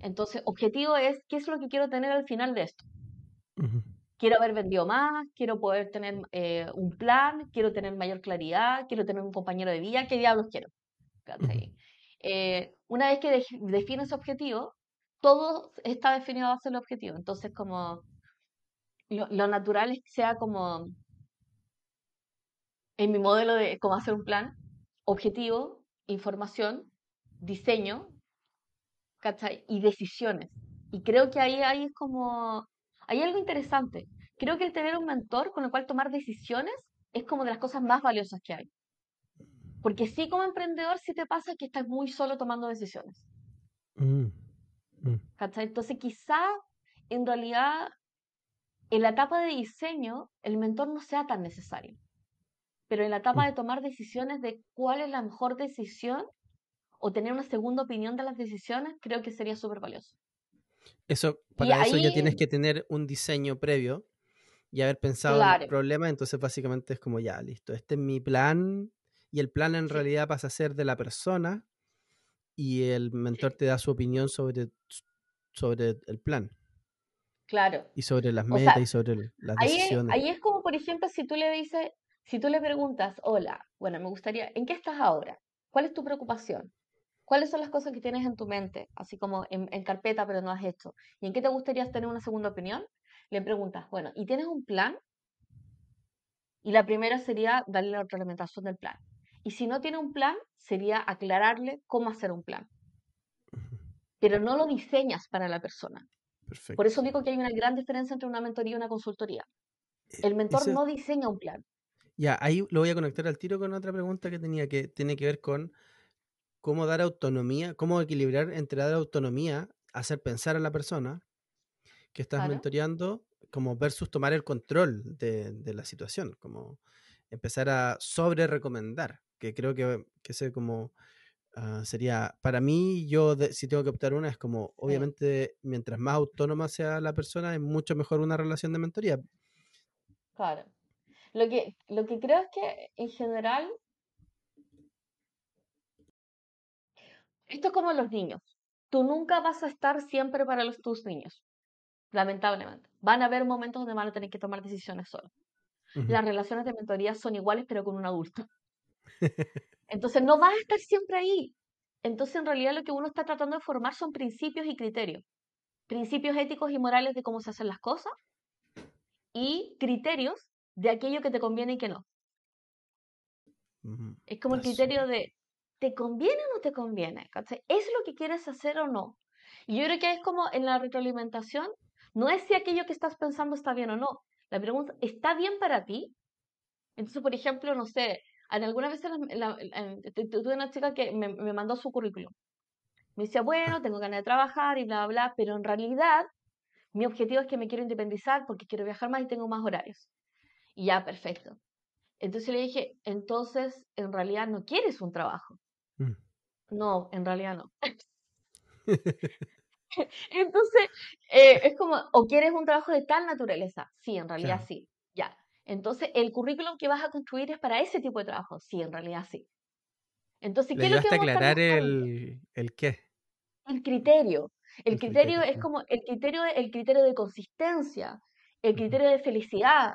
Entonces, objetivo es, ¿qué es lo que quiero tener al final de esto? Quiero haber vendido más, quiero poder tener eh, un plan, quiero tener mayor claridad, quiero tener un compañero de vida, ¿qué diablos quiero? Eh, una vez que defines ese objetivo, todo está definido a base del objetivo. Entonces, como lo, natural es que sea como en mi modelo de cómo hacer un plan, objetivo, información, diseño, ¿cachai? Y decisiones. Y creo que ahí, ahí es como, hay algo interesante. Creo que el tener un mentor con el cual tomar decisiones es como de las cosas más valiosas que hay. Porque sí, como emprendedor, sí te pasa que estás muy solo tomando decisiones. Mm, mm. Entonces, quizá en realidad en la etapa de diseño el mentor no sea tan necesario. Pero en la etapa de tomar decisiones de cuál es la mejor decisión o tener una segunda opinión de las decisiones, creo que sería súper valioso. Eso, para eso ya tienes que tener un diseño previo y haber pensado en el problema, entonces básicamente es como ya, listo, este es mi plan y el plan en realidad pasa a ser de la persona y el mentor te da su opinión sobre, sobre el plan. Claro. Y sobre las metas y sobre las decisiones. ahí es como, por ejemplo, si tú le dices, si tú le preguntas, hola, bueno, me gustaría, ¿en qué estás ahora? ¿Cuál es tu preocupación? ¿Cuáles son las cosas que tienes en tu mente, así como en, en carpeta, pero no has hecho? ¿Y en qué te gustaría tener una segunda opinión? Le preguntas, bueno, ¿y tienes un plan? Y la primera sería darle la retroalimentación del plan. Y si no tiene un plan, sería aclararle cómo hacer un plan. Pero no lo diseñas para la persona. Por eso digo que hay una gran diferencia entre una mentoría y una consultoría. E, El mentor no diseña un plan. Ya, ahí lo voy a conectar al tiro con otra pregunta que tenía que tiene que ver con cómo dar autonomía, cómo equilibrar entre dar autonomía, hacer pensar a la persona que estás mentoreando, como versus tomar el control de, la situación, como empezar a sobre recomendar, que creo que, que es como Ah, sería, para mí, yo si tengo que optar una, es como, obviamente, mientras más autónoma sea la persona, es mucho mejor una relación de mentoría. Claro. Lo que, lo que creo es que, en general, esto es como los niños. Tú nunca vas a estar siempre para los, tus niños, lamentablemente. Van a haber momentos donde van a tener que tomar decisiones solos. Las relaciones de mentoría son iguales, pero con un adulto. <laughs> Entonces no vas a estar siempre ahí. Entonces en realidad lo que uno está tratando de formar son principios y criterios. Principios éticos y morales de cómo se hacen las cosas y criterios de aquello que te conviene y que no. Es como el criterio de, ¿te conviene o no te conviene? ¿Es lo que quieres hacer o no? Y yo creo que es como en la retroalimentación, no es si aquello que estás pensando está bien o no. La pregunta, ¿está bien para ti? Entonces, por ejemplo, no sé, alguna vez tuve una chica que me, me, mandó su currículum. Me decía, bueno, tengo ganas de trabajar y bla, bla, bla, pero en realidad mi objetivo es que me quiero independizar porque quiero viajar más y tengo más horarios. Y ya, perfecto. Entonces le dije, entonces en realidad no quieres un trabajo. Mm. No, en realidad no. <laughs> <laughs> entonces, eh, es como, o quieres un trabajo de tal naturaleza. Sí, en realidad sí. Ya. Entonces, el currículum que vas a construir es para ese tipo de trabajo. Sí, en realidad sí. Entonces, ¿qué es lo que vamos aclarar el, el qué? El criterio. El, criterio, es como el criterio, el criterio de consistencia, el criterio de felicidad,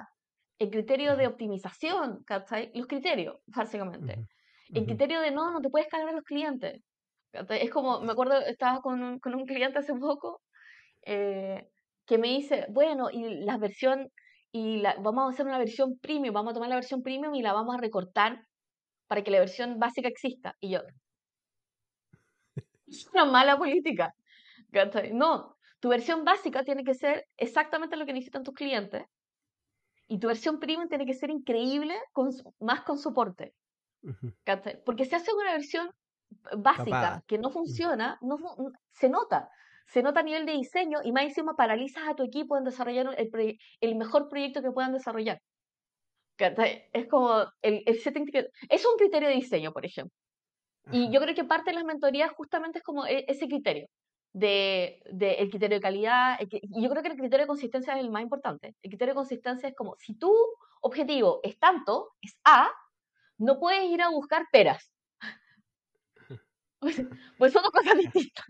el criterio de optimización, ¿cachai? Los criterios, básicamente. El criterio de no, no te puedes cargar a los clientes. Es como, me acuerdo, estaba con un, con un cliente hace poco eh, que me dice, bueno, y la versión y la, vamos a hacer una versión premium, vamos a tomar la versión premium y la vamos a recortar para que la versión básica exista. Y yo, es una mala política. No, tu versión básica tiene que ser exactamente lo que necesitan tus clientes y tu versión premium tiene que ser increíble, con, más con soporte. Porque si haces una versión básica que no funciona, no, se nota se nota a nivel de diseño y más encima paralizas a tu equipo en desarrollar el, el mejor proyecto que puedan desarrollar. Es como el, el setting es un criterio de diseño, por ejemplo. Y yo creo que parte de las mentorías justamente es como e, ese criterio, de, de el criterio de calidad. y yo creo que el criterio de consistencia es el más importante. El criterio de consistencia es como, si tu objetivo es tanto, es A, no puedes ir a buscar peras. <laughs> Pues, pues son dos cosas distintas.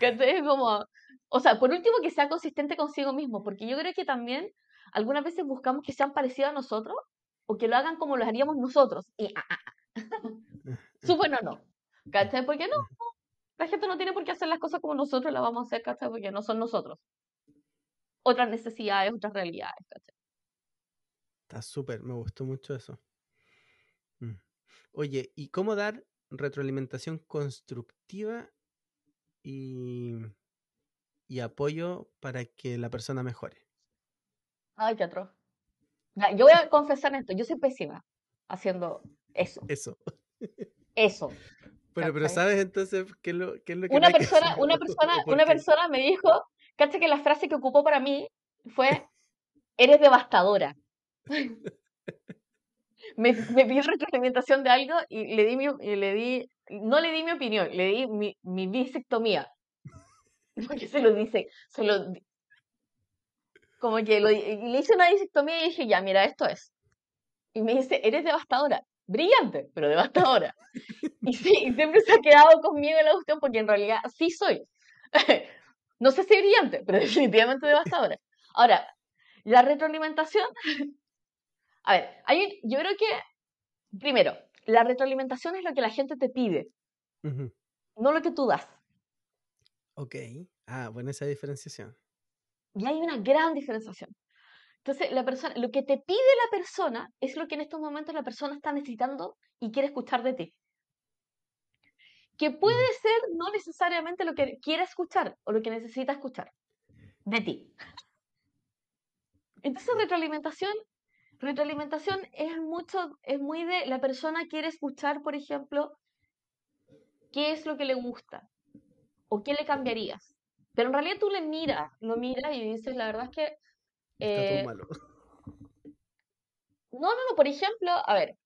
es Como, o sea, por último que sea consistente consigo mismo, porque yo creo que también algunas veces buscamos que sean parecidos a nosotros o que lo hagan como lo haríamos nosotros. Y ah, ah, ah. <laughs> bueno no. ¿Cachai? Porque no, la gente no tiene por qué hacer las cosas como nosotros las vamos a hacer, ¿cachai? Porque no son nosotros. Otras necesidades, otras realidades, ¿cachai? Está súper, me gustó mucho eso. Oye, ¿y cómo dar retroalimentación constructiva y y apoyo para que la persona mejore. Ay, qué atroz. Yo voy a confesar esto, yo soy pésima haciendo eso. Eso. <laughs> Eso. Pero, pero ¿sabes entonces qué es lo, qué es lo que una persona, una <laughs> persona, una persona me dijo, caché que la frase que ocupó para mí fue eres devastadora. <laughs> me, me pidió <laughs> retroalimentación de algo y le di mi, y le di, no le di mi opinión, le di mi, mi bisectomía. <laughs> Porque se lo dice, se lo como que lo, le hice una bisectomía y dije, ya, mira, esto es. Y me dice, eres devastadora. Brillante, pero devastadora. y sí, siempre se ha quedado conmigo la cuestión porque en realidad sí soy. <laughs> no sé si brillante, pero definitivamente devastadora. Ahora, la retroalimentación. A ver, hay, yo creo que, primero, la retroalimentación es lo que la gente te pide, no lo que tú das. Ok. Ah, buena esa diferenciación. Y hay una gran diferenciación. Entonces, la persona, lo que te pide la persona es lo que en estos momentos la persona está necesitando y quiere escuchar de ti. Que puede ser no necesariamente lo que quiere escuchar o lo que necesita escuchar de ti. Entonces, retroalimentación, retroalimentación es mucho, es muy de la persona quiere escuchar, por ejemplo, qué es lo que le gusta o qué le cambiarías. Pero en realidad tú le miras, lo miras y dices, la verdad es que... Eh, Está todo malo. No, no, no, por ejemplo, a ver.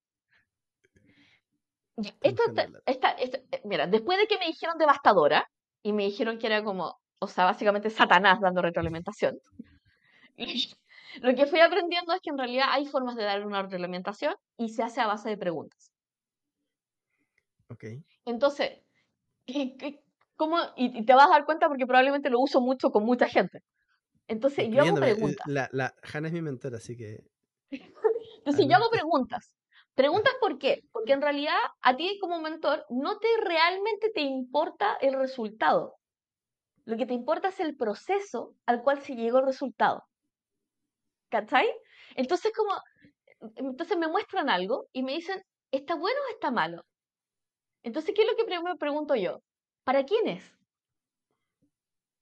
Esto, está, eh, mira, después de que me dijeron devastadora y me dijeron que era como, o sea, básicamente Satanás dando retroalimentación, <laughs> lo que fui aprendiendo es que en realidad hay formas de dar una retroalimentación y se hace a base de preguntas. Ok. Entonces, y, te vas a dar cuenta porque probablemente lo uso mucho con mucha gente. Entonces, yo hago eh, preguntas. La, la Hanna es mi mentora, así que. <laughs> Entonces, yo hago preguntas. Preguntas por qué. Porque en realidad, a ti como mentor, no te realmente te importa el resultado. Lo que te importa es el proceso al cual se llegó el resultado. ¿Cachai? Entonces, como. Entonces me muestran algo y me dicen, ¿está bueno o está malo? Entonces, ¿qué es lo que me pregunto yo? ¿Para quién es?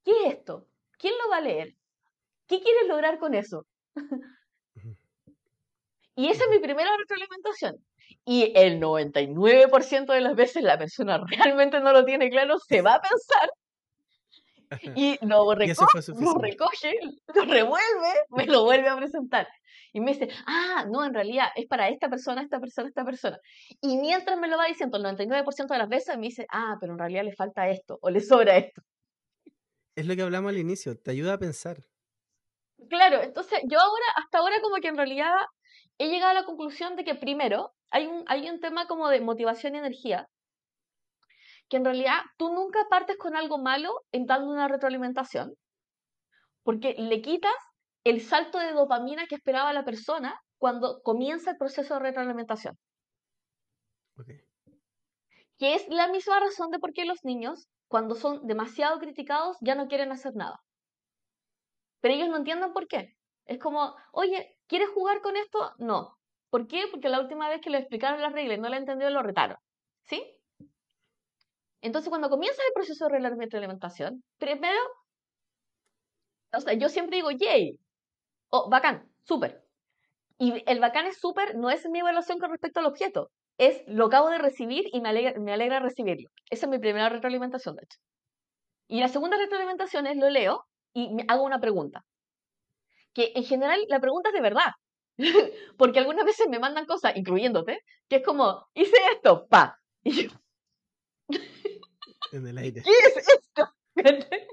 ¿Qué es esto? ¿Quién lo va a leer? ¿Qué quieres lograr con eso? y esa es mi primera retroalimentación. Y el 99% de las veces la persona <laughs> realmente no lo tiene claro, se va a pensar <laughs> y lo recoge, lo recoge, lo revuelve, me lo vuelve a presentar. Y me dice, ah, no, en realidad es para esta persona, esta persona, esta persona. Y mientras me lo va diciendo el 99% de las veces, me dice, ah, pero en realidad le falta esto o le sobra esto. Es lo que hablamos al inicio, te ayuda a pensar. Claro, entonces yo ahora, hasta ahora como que en realidad he llegado a la conclusión de que primero hay un, hay un tema como de motivación y energía, que en realidad tú nunca partes con algo malo en dando una retroalimentación, porque le quitas el salto de dopamina que esperaba la persona cuando comienza el proceso de retroalimentación. Que es la misma razón de por qué los niños, cuando son demasiado criticados, ya no quieren hacer nada. Pero ellos no entienden por qué. Es como, oye, ¿quieres jugar con esto? No. ¿Por qué? Porque la última vez que le explicaron las reglas y no le entendió, lo retaron. ¿Sí? Entonces, cuando comienza el proceso de retroalimentación, primero, o sea, yo siempre digo, yay, oh, bacán, súper. Y el bacán es súper, no es mi evaluación con respecto al objeto, es lo acabo de recibir y me alegra, me alegra recibirlo. Esa es mi primera retroalimentación, de hecho. Y la segunda retroalimentación es lo leo y me hago una pregunta. Que en general la pregunta es de verdad. <laughs> Porque algunas veces me mandan cosas, incluyéndote, que es como, hice esto, pa. <laughs> Y yo, en el aire. ¿Qué es esto? <laughs>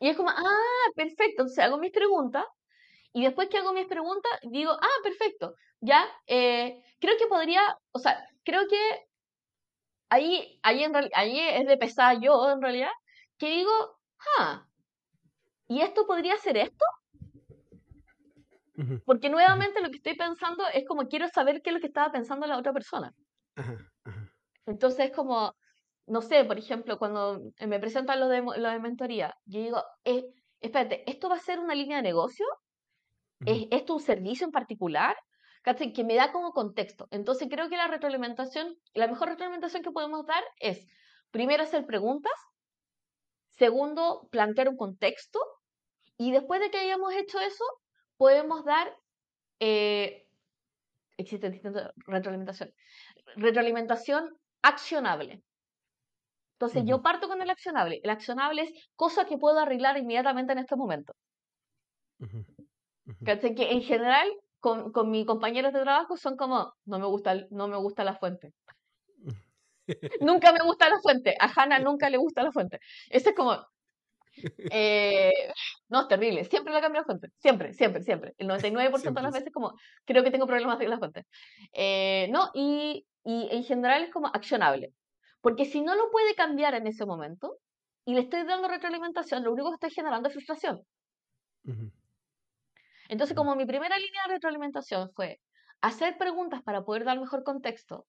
y es como, ah, perfecto. Entonces hago mis preguntas y después que hago mis preguntas digo, ah, perfecto. Ya, eh, creo que podría, o sea, creo que ahí, ahí, en ahí es de pesar yo en realidad, que digo, ah, ¿y esto podría ser esto? Porque nuevamente lo que estoy pensando es como quiero saber qué es lo que estaba pensando la otra persona. Entonces es como, no sé, por ejemplo, cuando me presentan lo de, lo de mentoría, yo digo, eh, espérate, ¿esto va a ser una línea de negocio? ¿Es esto un servicio en particular? Que me da como contexto. Entonces creo que la retroalimentación, la mejor retroalimentación que podemos dar es, primero hacer preguntas, Segundo, plantear un contexto. Y después de que hayamos hecho eso, podemos dar, eh, existe distinta retroalimentación, retroalimentación accionable. Entonces yo parto con el accionable. El accionable es cosa que puedo arreglar inmediatamente en este momento. Que en general con, con mis compañeros de trabajo son como, no me gusta, no me gusta la fuente. <laughs> nunca me gusta la fuente. A Hannah nunca le gusta la fuente. Ese es como, eh, no, es terrible. Siempre le cambio la fuente. Siempre, siempre, siempre. El <laughs> 99% de las veces como, creo que tengo problemas de la fuente. Eh, no, y, y en general es como accionable. Porque si no lo puede cambiar en ese momento y le estoy dando retroalimentación, lo único que estoy generando es frustración. Entonces, como mi primera línea de retroalimentación fue hacer preguntas para poder dar mejor contexto,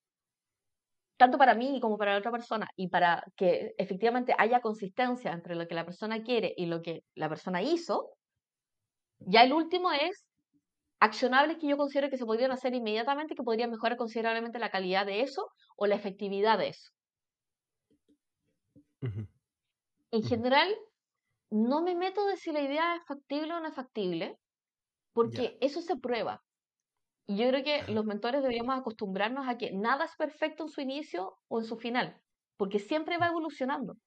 tanto para mí como para la otra persona, y para que efectivamente haya consistencia entre lo que la persona quiere y lo que la persona hizo, ya el último es accionables que yo considero que se podrían hacer inmediatamente, que podrían mejorar considerablemente la calidad de eso o la efectividad de eso. En general, no me meto de si la idea es factible o no es factible, porque eso se prueba. Y yo creo que los mentores deberíamos acostumbrarnos a que nada es perfecto en su inicio o en su final, porque siempre va evolucionando.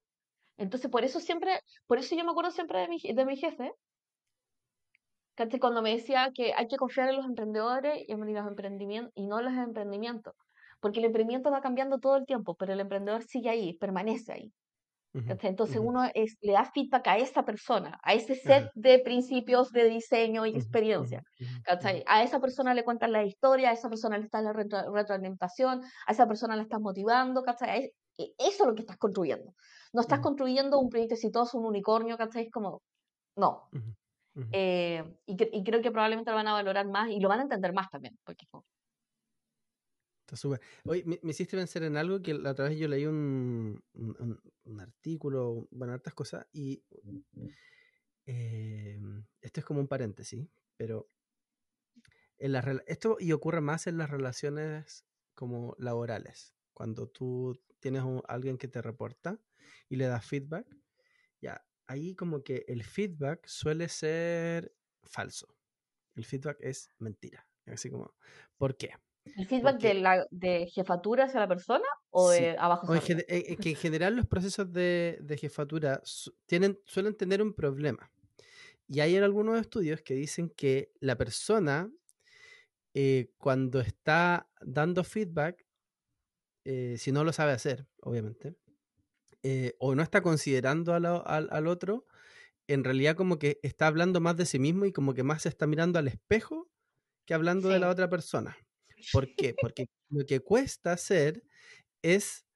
Entonces, por eso siempre, por eso yo me acuerdo siempre de mi, de mi jefe, que cuando me decía que hay que confiar en los emprendedores y en los emprendimientos y no en los emprendimientos, porque el emprendimiento va cambiando todo el tiempo, pero el emprendedor sigue ahí, permanece ahí. Entonces uno es, le da feedback a esa persona, a ese set de principios de diseño y experiencia. A esa persona le cuentas la historia, a esa persona le estás la retroalimentación, a esa persona le estás motivando, ¿cachai? E, eso es lo que estás construyendo. No estás construyendo un proyecto exitoso, un unicornio, ¿cachai? Es como, no. Eh, y, y, creo que probablemente lo van a valorar más y lo van a entender más también, porque Está súper. Oye, me, hiciste pensar en algo que la otra vez yo leí un, un, artículo, bueno, hartas cosas, y eh, esto es como un paréntesis, pero en la, esto y ocurre más en las relaciones como laborales. Cuando tú tienes a alguien que te reporta y le das feedback, ya, ahí como que el feedback suele ser falso. El feedback es mentira. Así como, ¿por qué? ¿El feedback de, la, de jefatura hacia la persona o de abajo? hacia eh, eh, que en general los procesos de, de jefatura tienen, suelen tener un problema. Y hay algunos estudios que dicen que la persona, eh, cuando está dando feedback, si no lo sabe hacer, obviamente, o no está considerando al, al, otro, en realidad como que está hablando más de sí mismo y como que más se está mirando al espejo que hablando de la otra persona. ¿Por qué? Porque lo que cuesta hacer es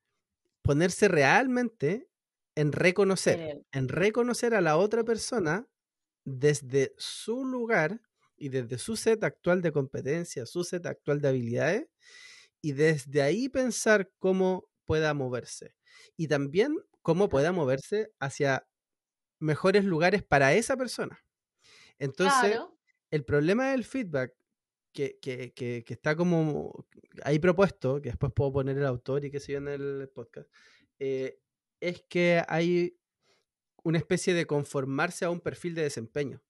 ponerse realmente en reconocer, en reconocer a la otra persona desde su lugar y desde su set actual de competencia, su set actual de habilidades, y desde ahí pensar cómo pueda moverse. Y también cómo pueda moverse hacia mejores lugares para esa persona. Entonces, el problema del feedback que, está como ahí propuesto, que después puedo poner el autor y que se en el podcast, eh, es que hay una especie de conformarse a un perfil de desempeño.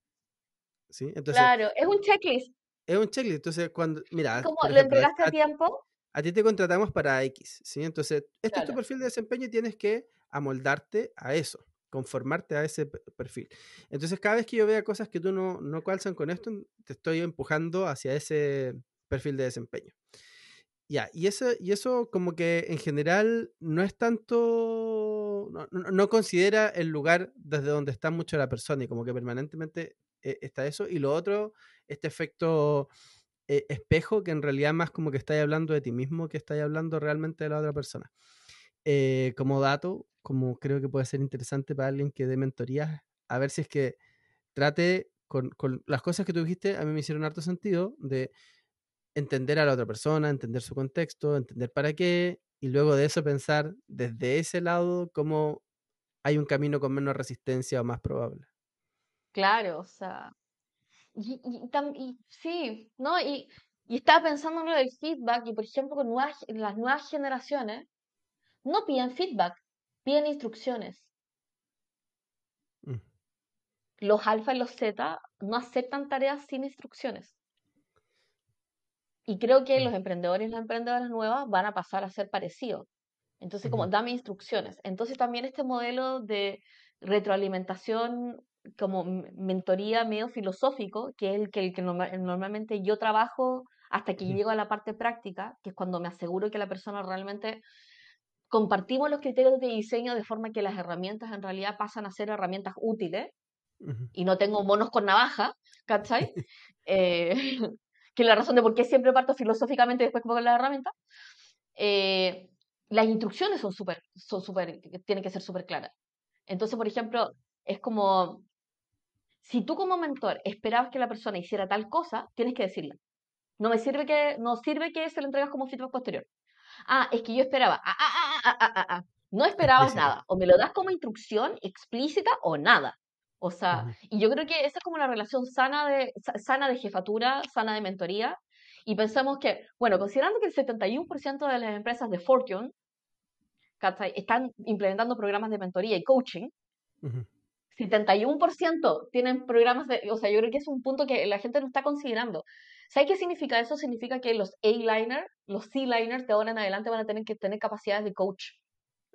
¿sí? Entonces, claro, es un checklist. Es un checklist. Entonces, cuando, mira, ¿Cómo lo entregaste a, tiempo? A ti te contratamos para X, ¿sí? Entonces, este es tu perfil de desempeño y tienes que amoldarte a eso conformarte a ese perfil. Entonces, cada vez que yo vea cosas que tú no, no calzan con esto, te estoy empujando hacia ese perfil de desempeño. Ya, y eso, y eso como que en general no es tanto, no, considera el lugar desde donde está mucho la persona y como que permanentemente eh, está eso. Y lo otro, este efecto eh, espejo que en realidad más como que estáis hablando de ti mismo que estáis hablando realmente de la otra persona. Eh, como dato, como creo que puede ser interesante para alguien que dé mentorías, a ver si es que trate con, las cosas que tú dijiste, a mí me hicieron harto sentido de entender a la otra persona, entender su contexto, entender para qué, y luego de eso pensar desde ese lado cómo hay un camino con menos resistencia o más probable. Claro, o sea, y, sí, ¿no? Y, y estaba pensando en lo del feedback, y por ejemplo, con las nuevas generaciones, no piden feedback, piden instrucciones. Mm. Los alfa y los zeta no aceptan tareas sin instrucciones. Y creo que mm. los emprendedores y las emprendedoras nuevas van a pasar a ser parecidos. Entonces, como dame instrucciones. Entonces, también este modelo de retroalimentación como mentoría medio filosófico, que es el que, el que normalmente yo trabajo hasta que llego a la parte práctica, que es cuando me aseguro que la persona realmente compartimos los criterios de diseño de forma que las herramientas en realidad pasan a ser herramientas útiles y no tengo monos con navaja, ¿cachai? <laughs> eh, <laughs> que es la razón de por qué siempre parto filosóficamente después con las herramientas. Eh, las instrucciones son súper, son súper, tienen que ser súper claras. Entonces, por ejemplo, es como, si tú como mentor esperabas que la persona hiciera tal cosa, tienes que decirle. No me sirve que, no sirve que se lo entregas como feedback posterior. Ah, es que yo esperaba. Ah, ah, ah, ah, ah, No esperabas nada. O me lo das como instrucción explícita o nada. O sea, y yo creo que esa es como una relación sana de, sana de jefatura, sana de mentoría. Y pensamos que, bueno, considerando que el 71% de las empresas de Fortune están implementando programas de mentoría y coaching, 71% tienen programas de, o sea, yo creo que es un punto que la gente no está considerando. ¿Sabes qué significa eso? Significa que los A-liners, los C-liners de ahora en adelante van a tener que tener capacidades de coach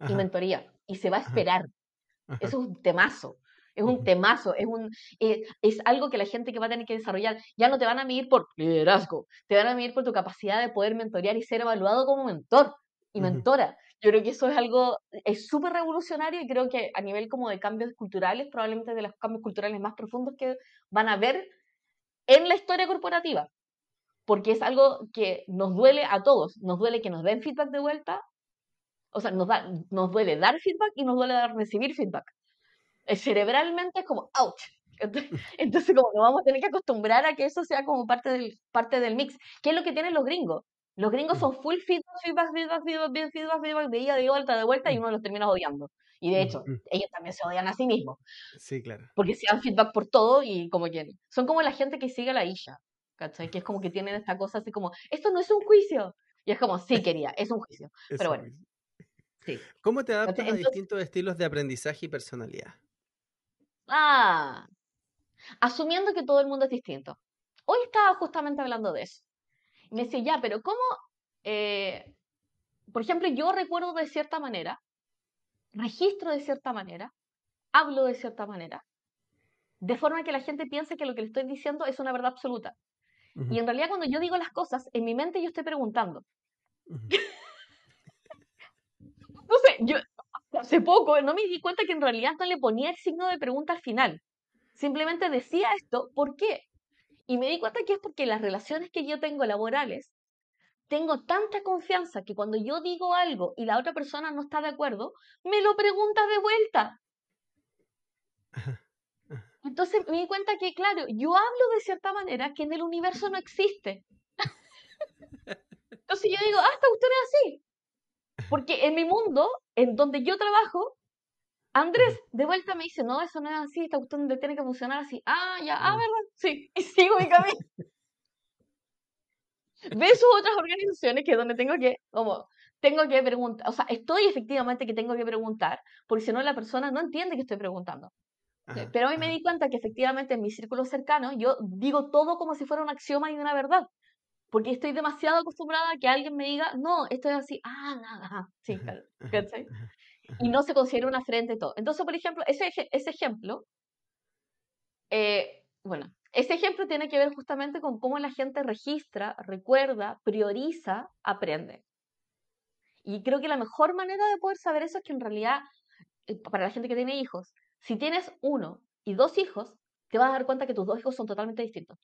y mentoría. Y se va a esperar. Eso es un temazo. Es un temazo, es, un, eh, es algo que la gente que va a tener que desarrollar, ya no te van a medir por liderazgo, te van a medir por tu capacidad de poder mentorear y ser evaluado como mentor y mentora. Yo creo que eso es algo, es súper revolucionario y creo que a nivel como de cambios culturales, probablemente de los cambios culturales más profundos que van a ver en la historia corporativa. Porque es algo que nos duele a todos. Nos duele que nos den feedback de vuelta. O sea, nos, da, nos duele dar feedback y nos duele dar, recibir feedback. Eh, cerebralmente es como, ouch. Entonces, <laughs> como nos vamos a tener que acostumbrar a que eso sea como parte del, parte del mix. ¿Qué es lo que tienen los gringos? Los gringos son full feedback, feedback, feedback, feedback, feedback, feedback, de ida, de vuelta, de vuelta, y uno los termina odiando. Y de hecho, ellos también se odian a sí mismos. Sí, claro. Porque se dan feedback por todo y como que son como la gente que sigue a la isla, ¿cachai? Que es como que tienen esta cosa así como, esto no es un juicio. Y es como, sí, quería, es un juicio. Pero bueno. Sí. ¿Cómo te adaptas a distintos estilos de aprendizaje y personalidad? Ah, asumiendo que todo el mundo es distinto. Hoy estaba justamente hablando de eso me decía, ya, pero ¿cómo? Eh, por ejemplo, yo recuerdo de cierta manera, registro de cierta manera, hablo de cierta manera, de forma que la gente piense que lo que le estoy diciendo es una verdad absoluta. Y en realidad cuando yo digo las cosas, en mi mente yo estoy preguntando. <laughs> no sé, yo hace poco no me di cuenta que en realidad no le ponía el signo de pregunta al final. Simplemente decía esto, ¿por qué? Y me di cuenta que es porque las relaciones que yo tengo laborales, tengo tanta confianza que cuando yo digo algo y la otra persona no está de acuerdo, me lo pregunta de vuelta. Entonces me di cuenta que, claro, yo hablo de cierta manera que en el universo no existe. Entonces yo digo, ah, esta cuestión es así. Porque en mi mundo, en donde yo trabajo, Andrés de vuelta me dice, no, eso no es así, esta cuestión tiene que funcionar así. Ah, ya, ah, ¿verdad? Sí, <laughs> y sigo mi camino. Ves sus otras organizaciones que es donde tengo que, como, tengo que preguntar, o sea, estoy efectivamente que tengo que preguntar, porque si no la persona no entiende que estoy preguntando. Pero hoy me di cuenta que efectivamente en mi círculo cercano yo digo todo como si fuera un axioma y una verdad. Porque estoy demasiado acostumbrada a que alguien me diga, no, esto es así, ah, nada, sí, claro, y no se considera una frente y todo. Entonces, por ejemplo, ese, ese ejemplo, eh, bueno, ese ejemplo tiene que ver justamente con cómo la gente registra, recuerda, prioriza, aprende. Y creo que la mejor manera de poder saber eso es que en realidad, eh, para la gente que tiene hijos, si tienes uno y dos hijos, te vas a dar cuenta que tus dos hijos son totalmente distintos.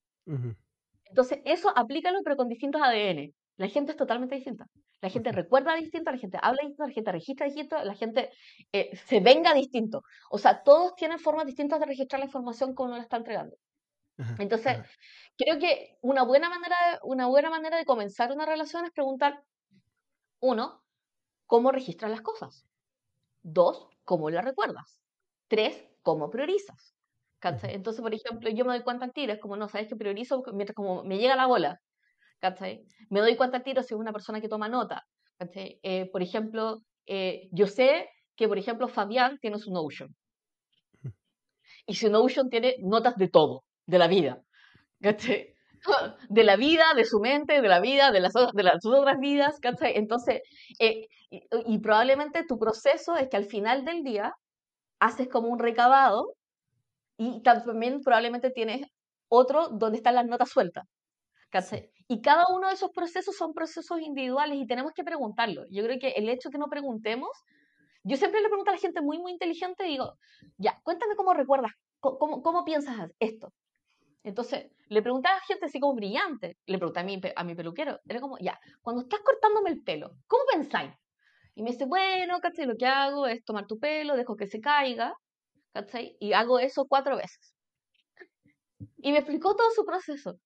Entonces, eso aplícalo, pero con distintos ADN. La gente es totalmente distinta. La gente recuerda distinto, la gente habla distinto, la gente registra distinto, la gente eh, se venga distinto. O sea, todos tienen formas distintas de registrar la información como uno la está entregando. Entonces, creo que una buena, manera de, una buena manera de comenzar una relación es preguntar, uno, ¿cómo registras las cosas? Dos, ¿cómo las recuerdas? Tres, ¿cómo priorizas? Entonces, por ejemplo, yo me doy cuenta al tiro, es como, no, sabes que priorizo mientras como me llega la bola. ¿cachai? Me doy cuenta al tiro si es una persona que toma nota, eh, por ejemplo, eh, yo sé que, por ejemplo, Fabián tiene su Notion. Y su Notion tiene notas de todo, de la vida. <laughs> De la vida, de su mente, de la vida, de las, de las otras vidas, Entonces, eh, y, probablemente tu proceso es que al final del día haces como un recabado y también probablemente tienes otro donde están las notas sueltas. Y cada uno de esos procesos son procesos individuales y tenemos que preguntarlo. Yo creo que el hecho de que no preguntemos, yo siempre le pregunto a la gente muy, muy inteligente, digo, ya, cuéntame cómo recuerdas, cómo, cómo piensas esto. Entonces, le preguntaba a gente así como brillante, le pregunté a mi, a mi peluquero, era como, ya, cuando estás cortándome el pelo, ¿cómo pensáis? Y me dice, bueno, ¿cachai? Lo que hago es tomar tu pelo, dejo que se caiga, ¿cachai? Y hago eso cuatro veces. Y me explicó todo su proceso.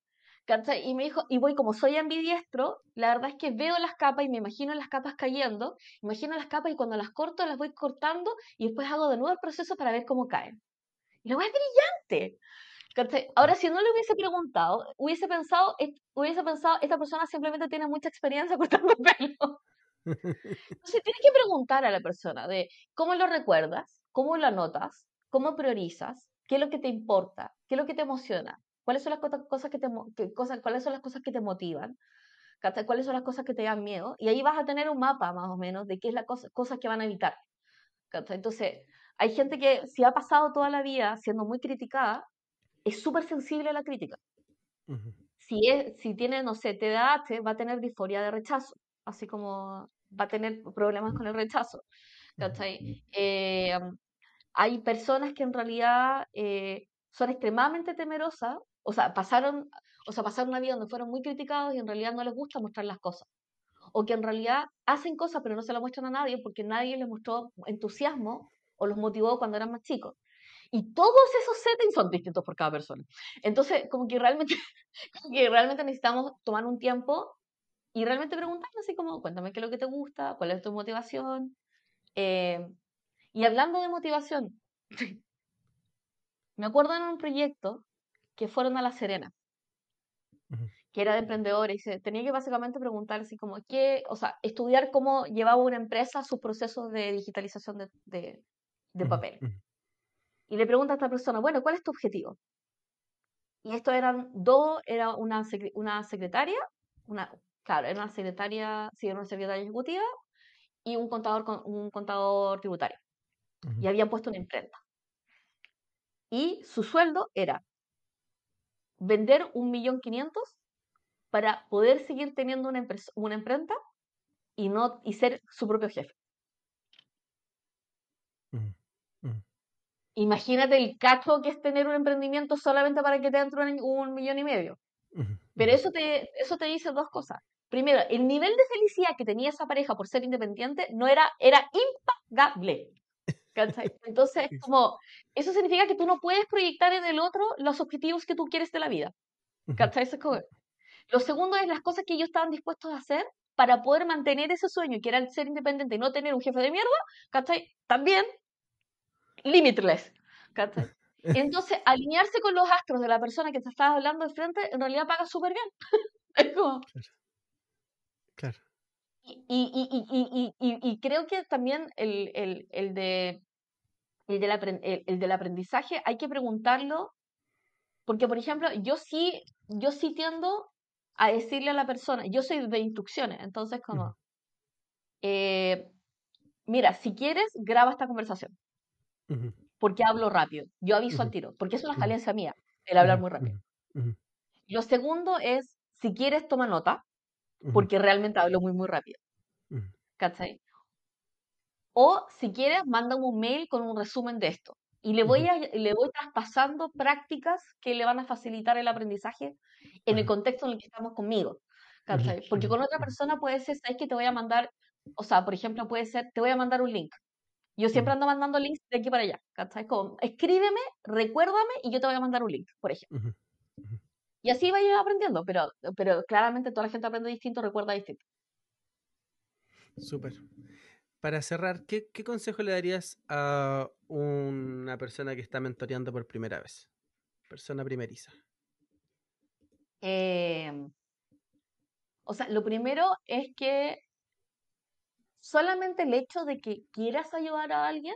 Y me dijo, y voy como soy ambidiestro, la verdad es que veo las capas y me imagino las capas cayendo, imagino las capas y cuando las corto las voy cortando y después hago de nuevo el proceso para ver cómo caen. Y luego es brillante. Ahora, si no le hubiese preguntado, hubiese pensado, hubiese pensado, esta persona simplemente tiene mucha experiencia <laughs> cortando pelo. Entonces tienes que preguntar a la persona de cómo lo recuerdas, cómo lo anotas, cómo priorizas, qué es lo que te importa, qué es lo que te emociona, ¿Cuáles son las cosas que te, cosas, cuáles son las cosas que te motivan? ¿Cuáles son las cosas que te dan miedo? Y ahí vas a tener un mapa más o menos de qué es la cosa, cosas que van a evitar. Entonces, hay gente que si ha pasado toda la vida siendo muy criticada, es súper sensible a la crítica. si, es, si tiene, no sé, TDAH, va a tener disforia de rechazo, así como va a tener problemas con el rechazo. <laughs> Eh, hay personas que en realidad eh, son extremadamente temerosas o sea, pasaron, o sea, pasaron una vida donde fueron muy criticados y en realidad no les gusta mostrar las cosas. O que en realidad hacen cosas pero no se las muestran a nadie porque nadie les mostró entusiasmo o los motivó cuando eran más chicos. Y todos esos settings son distintos por cada persona. Entonces, como que realmente, <laughs> que realmente necesitamos tomar un tiempo y realmente preguntarnos así como, cuéntame qué es lo que te gusta, cuál es tu motivación. Eh, y hablando de motivación, <laughs> me acuerdo en un proyecto que fueron a La Serena, que era de emprendedores, y tenía que básicamente preguntar así como, ¿qué? O sea, estudiar cómo llevaba una empresa sus procesos de digitalización de, de, papel. Y le pregunta a esta persona, bueno, ¿cuál es tu objetivo? Y esto eran dos, era una, una secretaria, una, claro, era una secretaria, sí, era una secretaria ejecutiva y un contador, un contador tributario. Y habían puesto una imprenta. Y su sueldo era vender un millón quinientos para poder seguir teniendo una, una imprenta y, no, y ser su propio jefe. Mm, mm. Imagínate el cacho que es tener un emprendimiento solamente para que te entre un, millón y medio. Pero eso te, eso te dice dos cosas. Primero, el nivel de felicidad que tenía esa pareja por ser independiente no era, era impagable. <laughs> Entonces, como, eso significa que tú no puedes proyectar en el otro los objetivos que tú quieres de la vida. Lo segundo es las cosas que ellos estaban dispuestos a hacer para poder mantener ese sueño, que era el ser independiente y no tener un jefe de mierda, ¿cachai? También limitless, <laughs> Entonces, alinearse con los astros de la persona que te estaba hablando de frente, en realidad paga súper bien. <laughs> es como... Claro. Y, y, y, y, creo que también el, el, el de, el, del el, del aprendizaje hay que preguntarlo, porque por ejemplo, yo sí, yo sí tiendo a decirle a la persona, yo soy de instrucciones, entonces como, eh, mira, si quieres, graba esta conversación, porque hablo rápido, yo aviso al tiro, porque es una falencia mía, el hablar muy rápido. Lo segundo es, si quieres, toma nota, porque realmente hablo muy, muy rápido. ¿Cachai? O si quieres, manda un mail con un resumen de esto. Y le voy, a, le voy traspasando prácticas que le van a facilitar el aprendizaje en el contexto en el que estamos conmigo. ¿cachai? Porque con otra persona puede ser, ¿sabes que te voy a mandar? O sea, por ejemplo, puede ser, te voy a mandar un link. Yo siempre ando mandando links de aquí para allá. ¿cachai? Como, escríbeme, recuérdame y yo te voy a mandar un link, por ejemplo. Y así vaya aprendiendo, pero, pero claramente toda la gente aprende distinto, recuerda distinto. Súper. Para cerrar, ¿qué, consejo le darías a una persona que está mentoreando por primera vez? Persona primeriza. Em, o sea, lo primero es que solamente el hecho de que quieras ayudar a alguien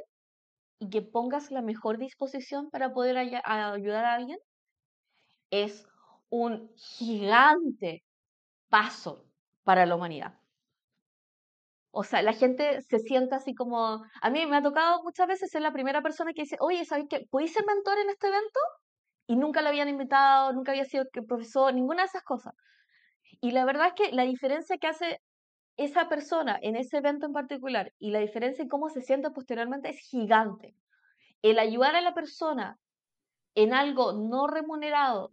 y que pongas la mejor disposición para poder ayudar a alguien, es un gigante paso para la humanidad. O sea, la gente se sienta así como... A mí me ha tocado muchas veces ser la primera persona que dice, oye, ¿sabes qué? ¿Podéis ser mentor en este evento? Y nunca lo habían invitado, nunca había sido profesor, ninguna de esas cosas. Y la verdad es que la diferencia que hace esa persona en ese evento en particular y la diferencia en cómo se siente posteriormente es gigante. El ayudar a la persona en algo no remunerado,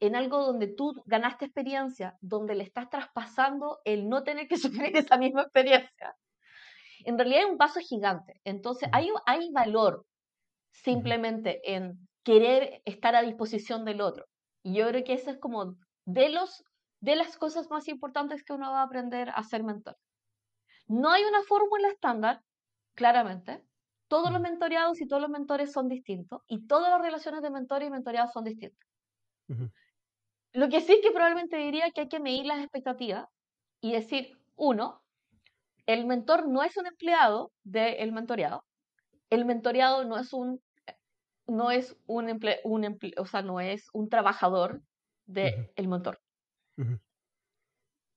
en algo donde tú ganaste experiencia, donde le estás traspasando el no tener que <laughs> sufrir esa misma experiencia, en realidad es un paso gigante. Entonces hay, hay valor simplemente en querer estar a disposición del otro. Y yo creo que eso es como de, los, de las cosas más importantes que uno va a aprender a ser mentor. No hay una fórmula estándar, claramente. Todos los mentoreados y todos los mentores son distintos y todas las relaciones de mentor y mentoreado son distintas. Lo que sí que probablemente diría que hay que medir las expectativas y decir, uno, el mentor no es un empleado del mentoreado, el mentoreado no es un no es un, emple, un o sea, no es un trabajador del el mentor.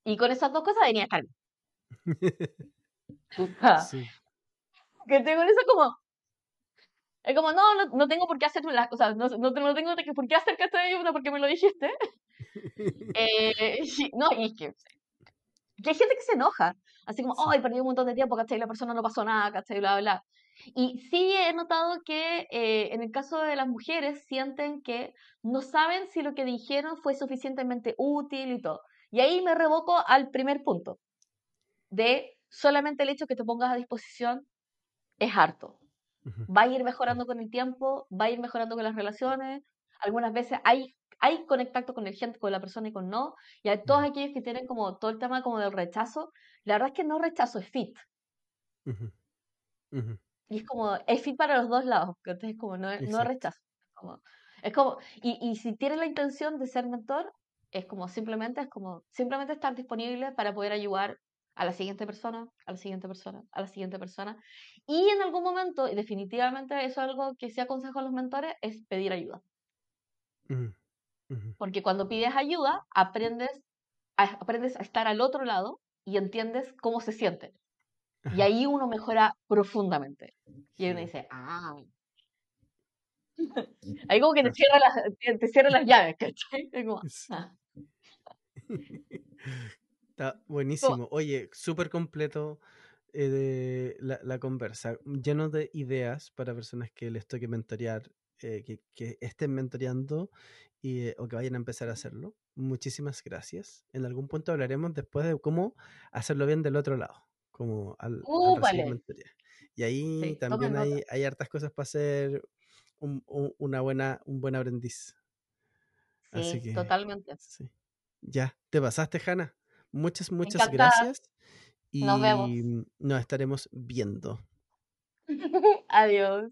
Y con esas dos cosas venía Carmen. <laughs> sí. Que tengo eso como, es como, no, no, no, tengo por qué hacer las cosas, no, no, no tengo por qué hacer que porque me lo dijiste. <laughs> eh, <laughs> no, y es que, que, hay gente que se enoja, así como, ay, perdí un montón de tiempo, ¿cachai? La persona no pasó nada, ¿cachai? Bla, bla. Y sí he notado que eh, en el caso de las mujeres sienten que no saben si lo que dijeron fue suficientemente útil y todo. Y ahí me revoco al primer punto, de solamente el hecho que te pongas a disposición es harto. Va a ir mejorando con el tiempo, va a ir mejorando con las relaciones. Algunas veces hay, hay contacto con el gente, con la persona y con no. Y hay todos aquellos que tienen como todo el tema como del rechazo. La verdad es que no rechazo, es fit. Y es como, es fit para los dos lados, entonces como no, no rechazo. Como, es como, y, y si tienes la intención de ser mentor, es como simplemente, es como simplemente estar disponible para poder ayudar a la siguiente persona, a la siguiente persona, a la siguiente persona. Y en algún momento, y definitivamente eso es algo que se aconseja a los mentores, es pedir ayuda. Porque cuando pides ayuda, aprendes a, aprendes a estar al otro lado y entiendes cómo se siente. Y ahí uno mejora profundamente. Y uno dice, ah. <laughs> Ahí como que te cierra las, te cierra las llaves, ¿cachai? Como, ah. <laughs> Está buenísimo. Oye, súper completo eh, de la, conversa, lleno de ideas para personas que les toque mentorear, eh, que, estén mentoreando y, eh, o que vayan a empezar a hacerlo. Muchísimas gracias. En algún punto hablaremos después de cómo hacerlo bien del otro lado, como al, uh, Y ahí también hay, hay, hartas cosas para hacer un, una buena, un buen aprendiz. Sí, Así que, totalmente. Sí. Ya, te pasaste, Hanna. Muchas, muchas gracias. Y nos, vemos. nos estaremos viendo. <laughs> Adiós.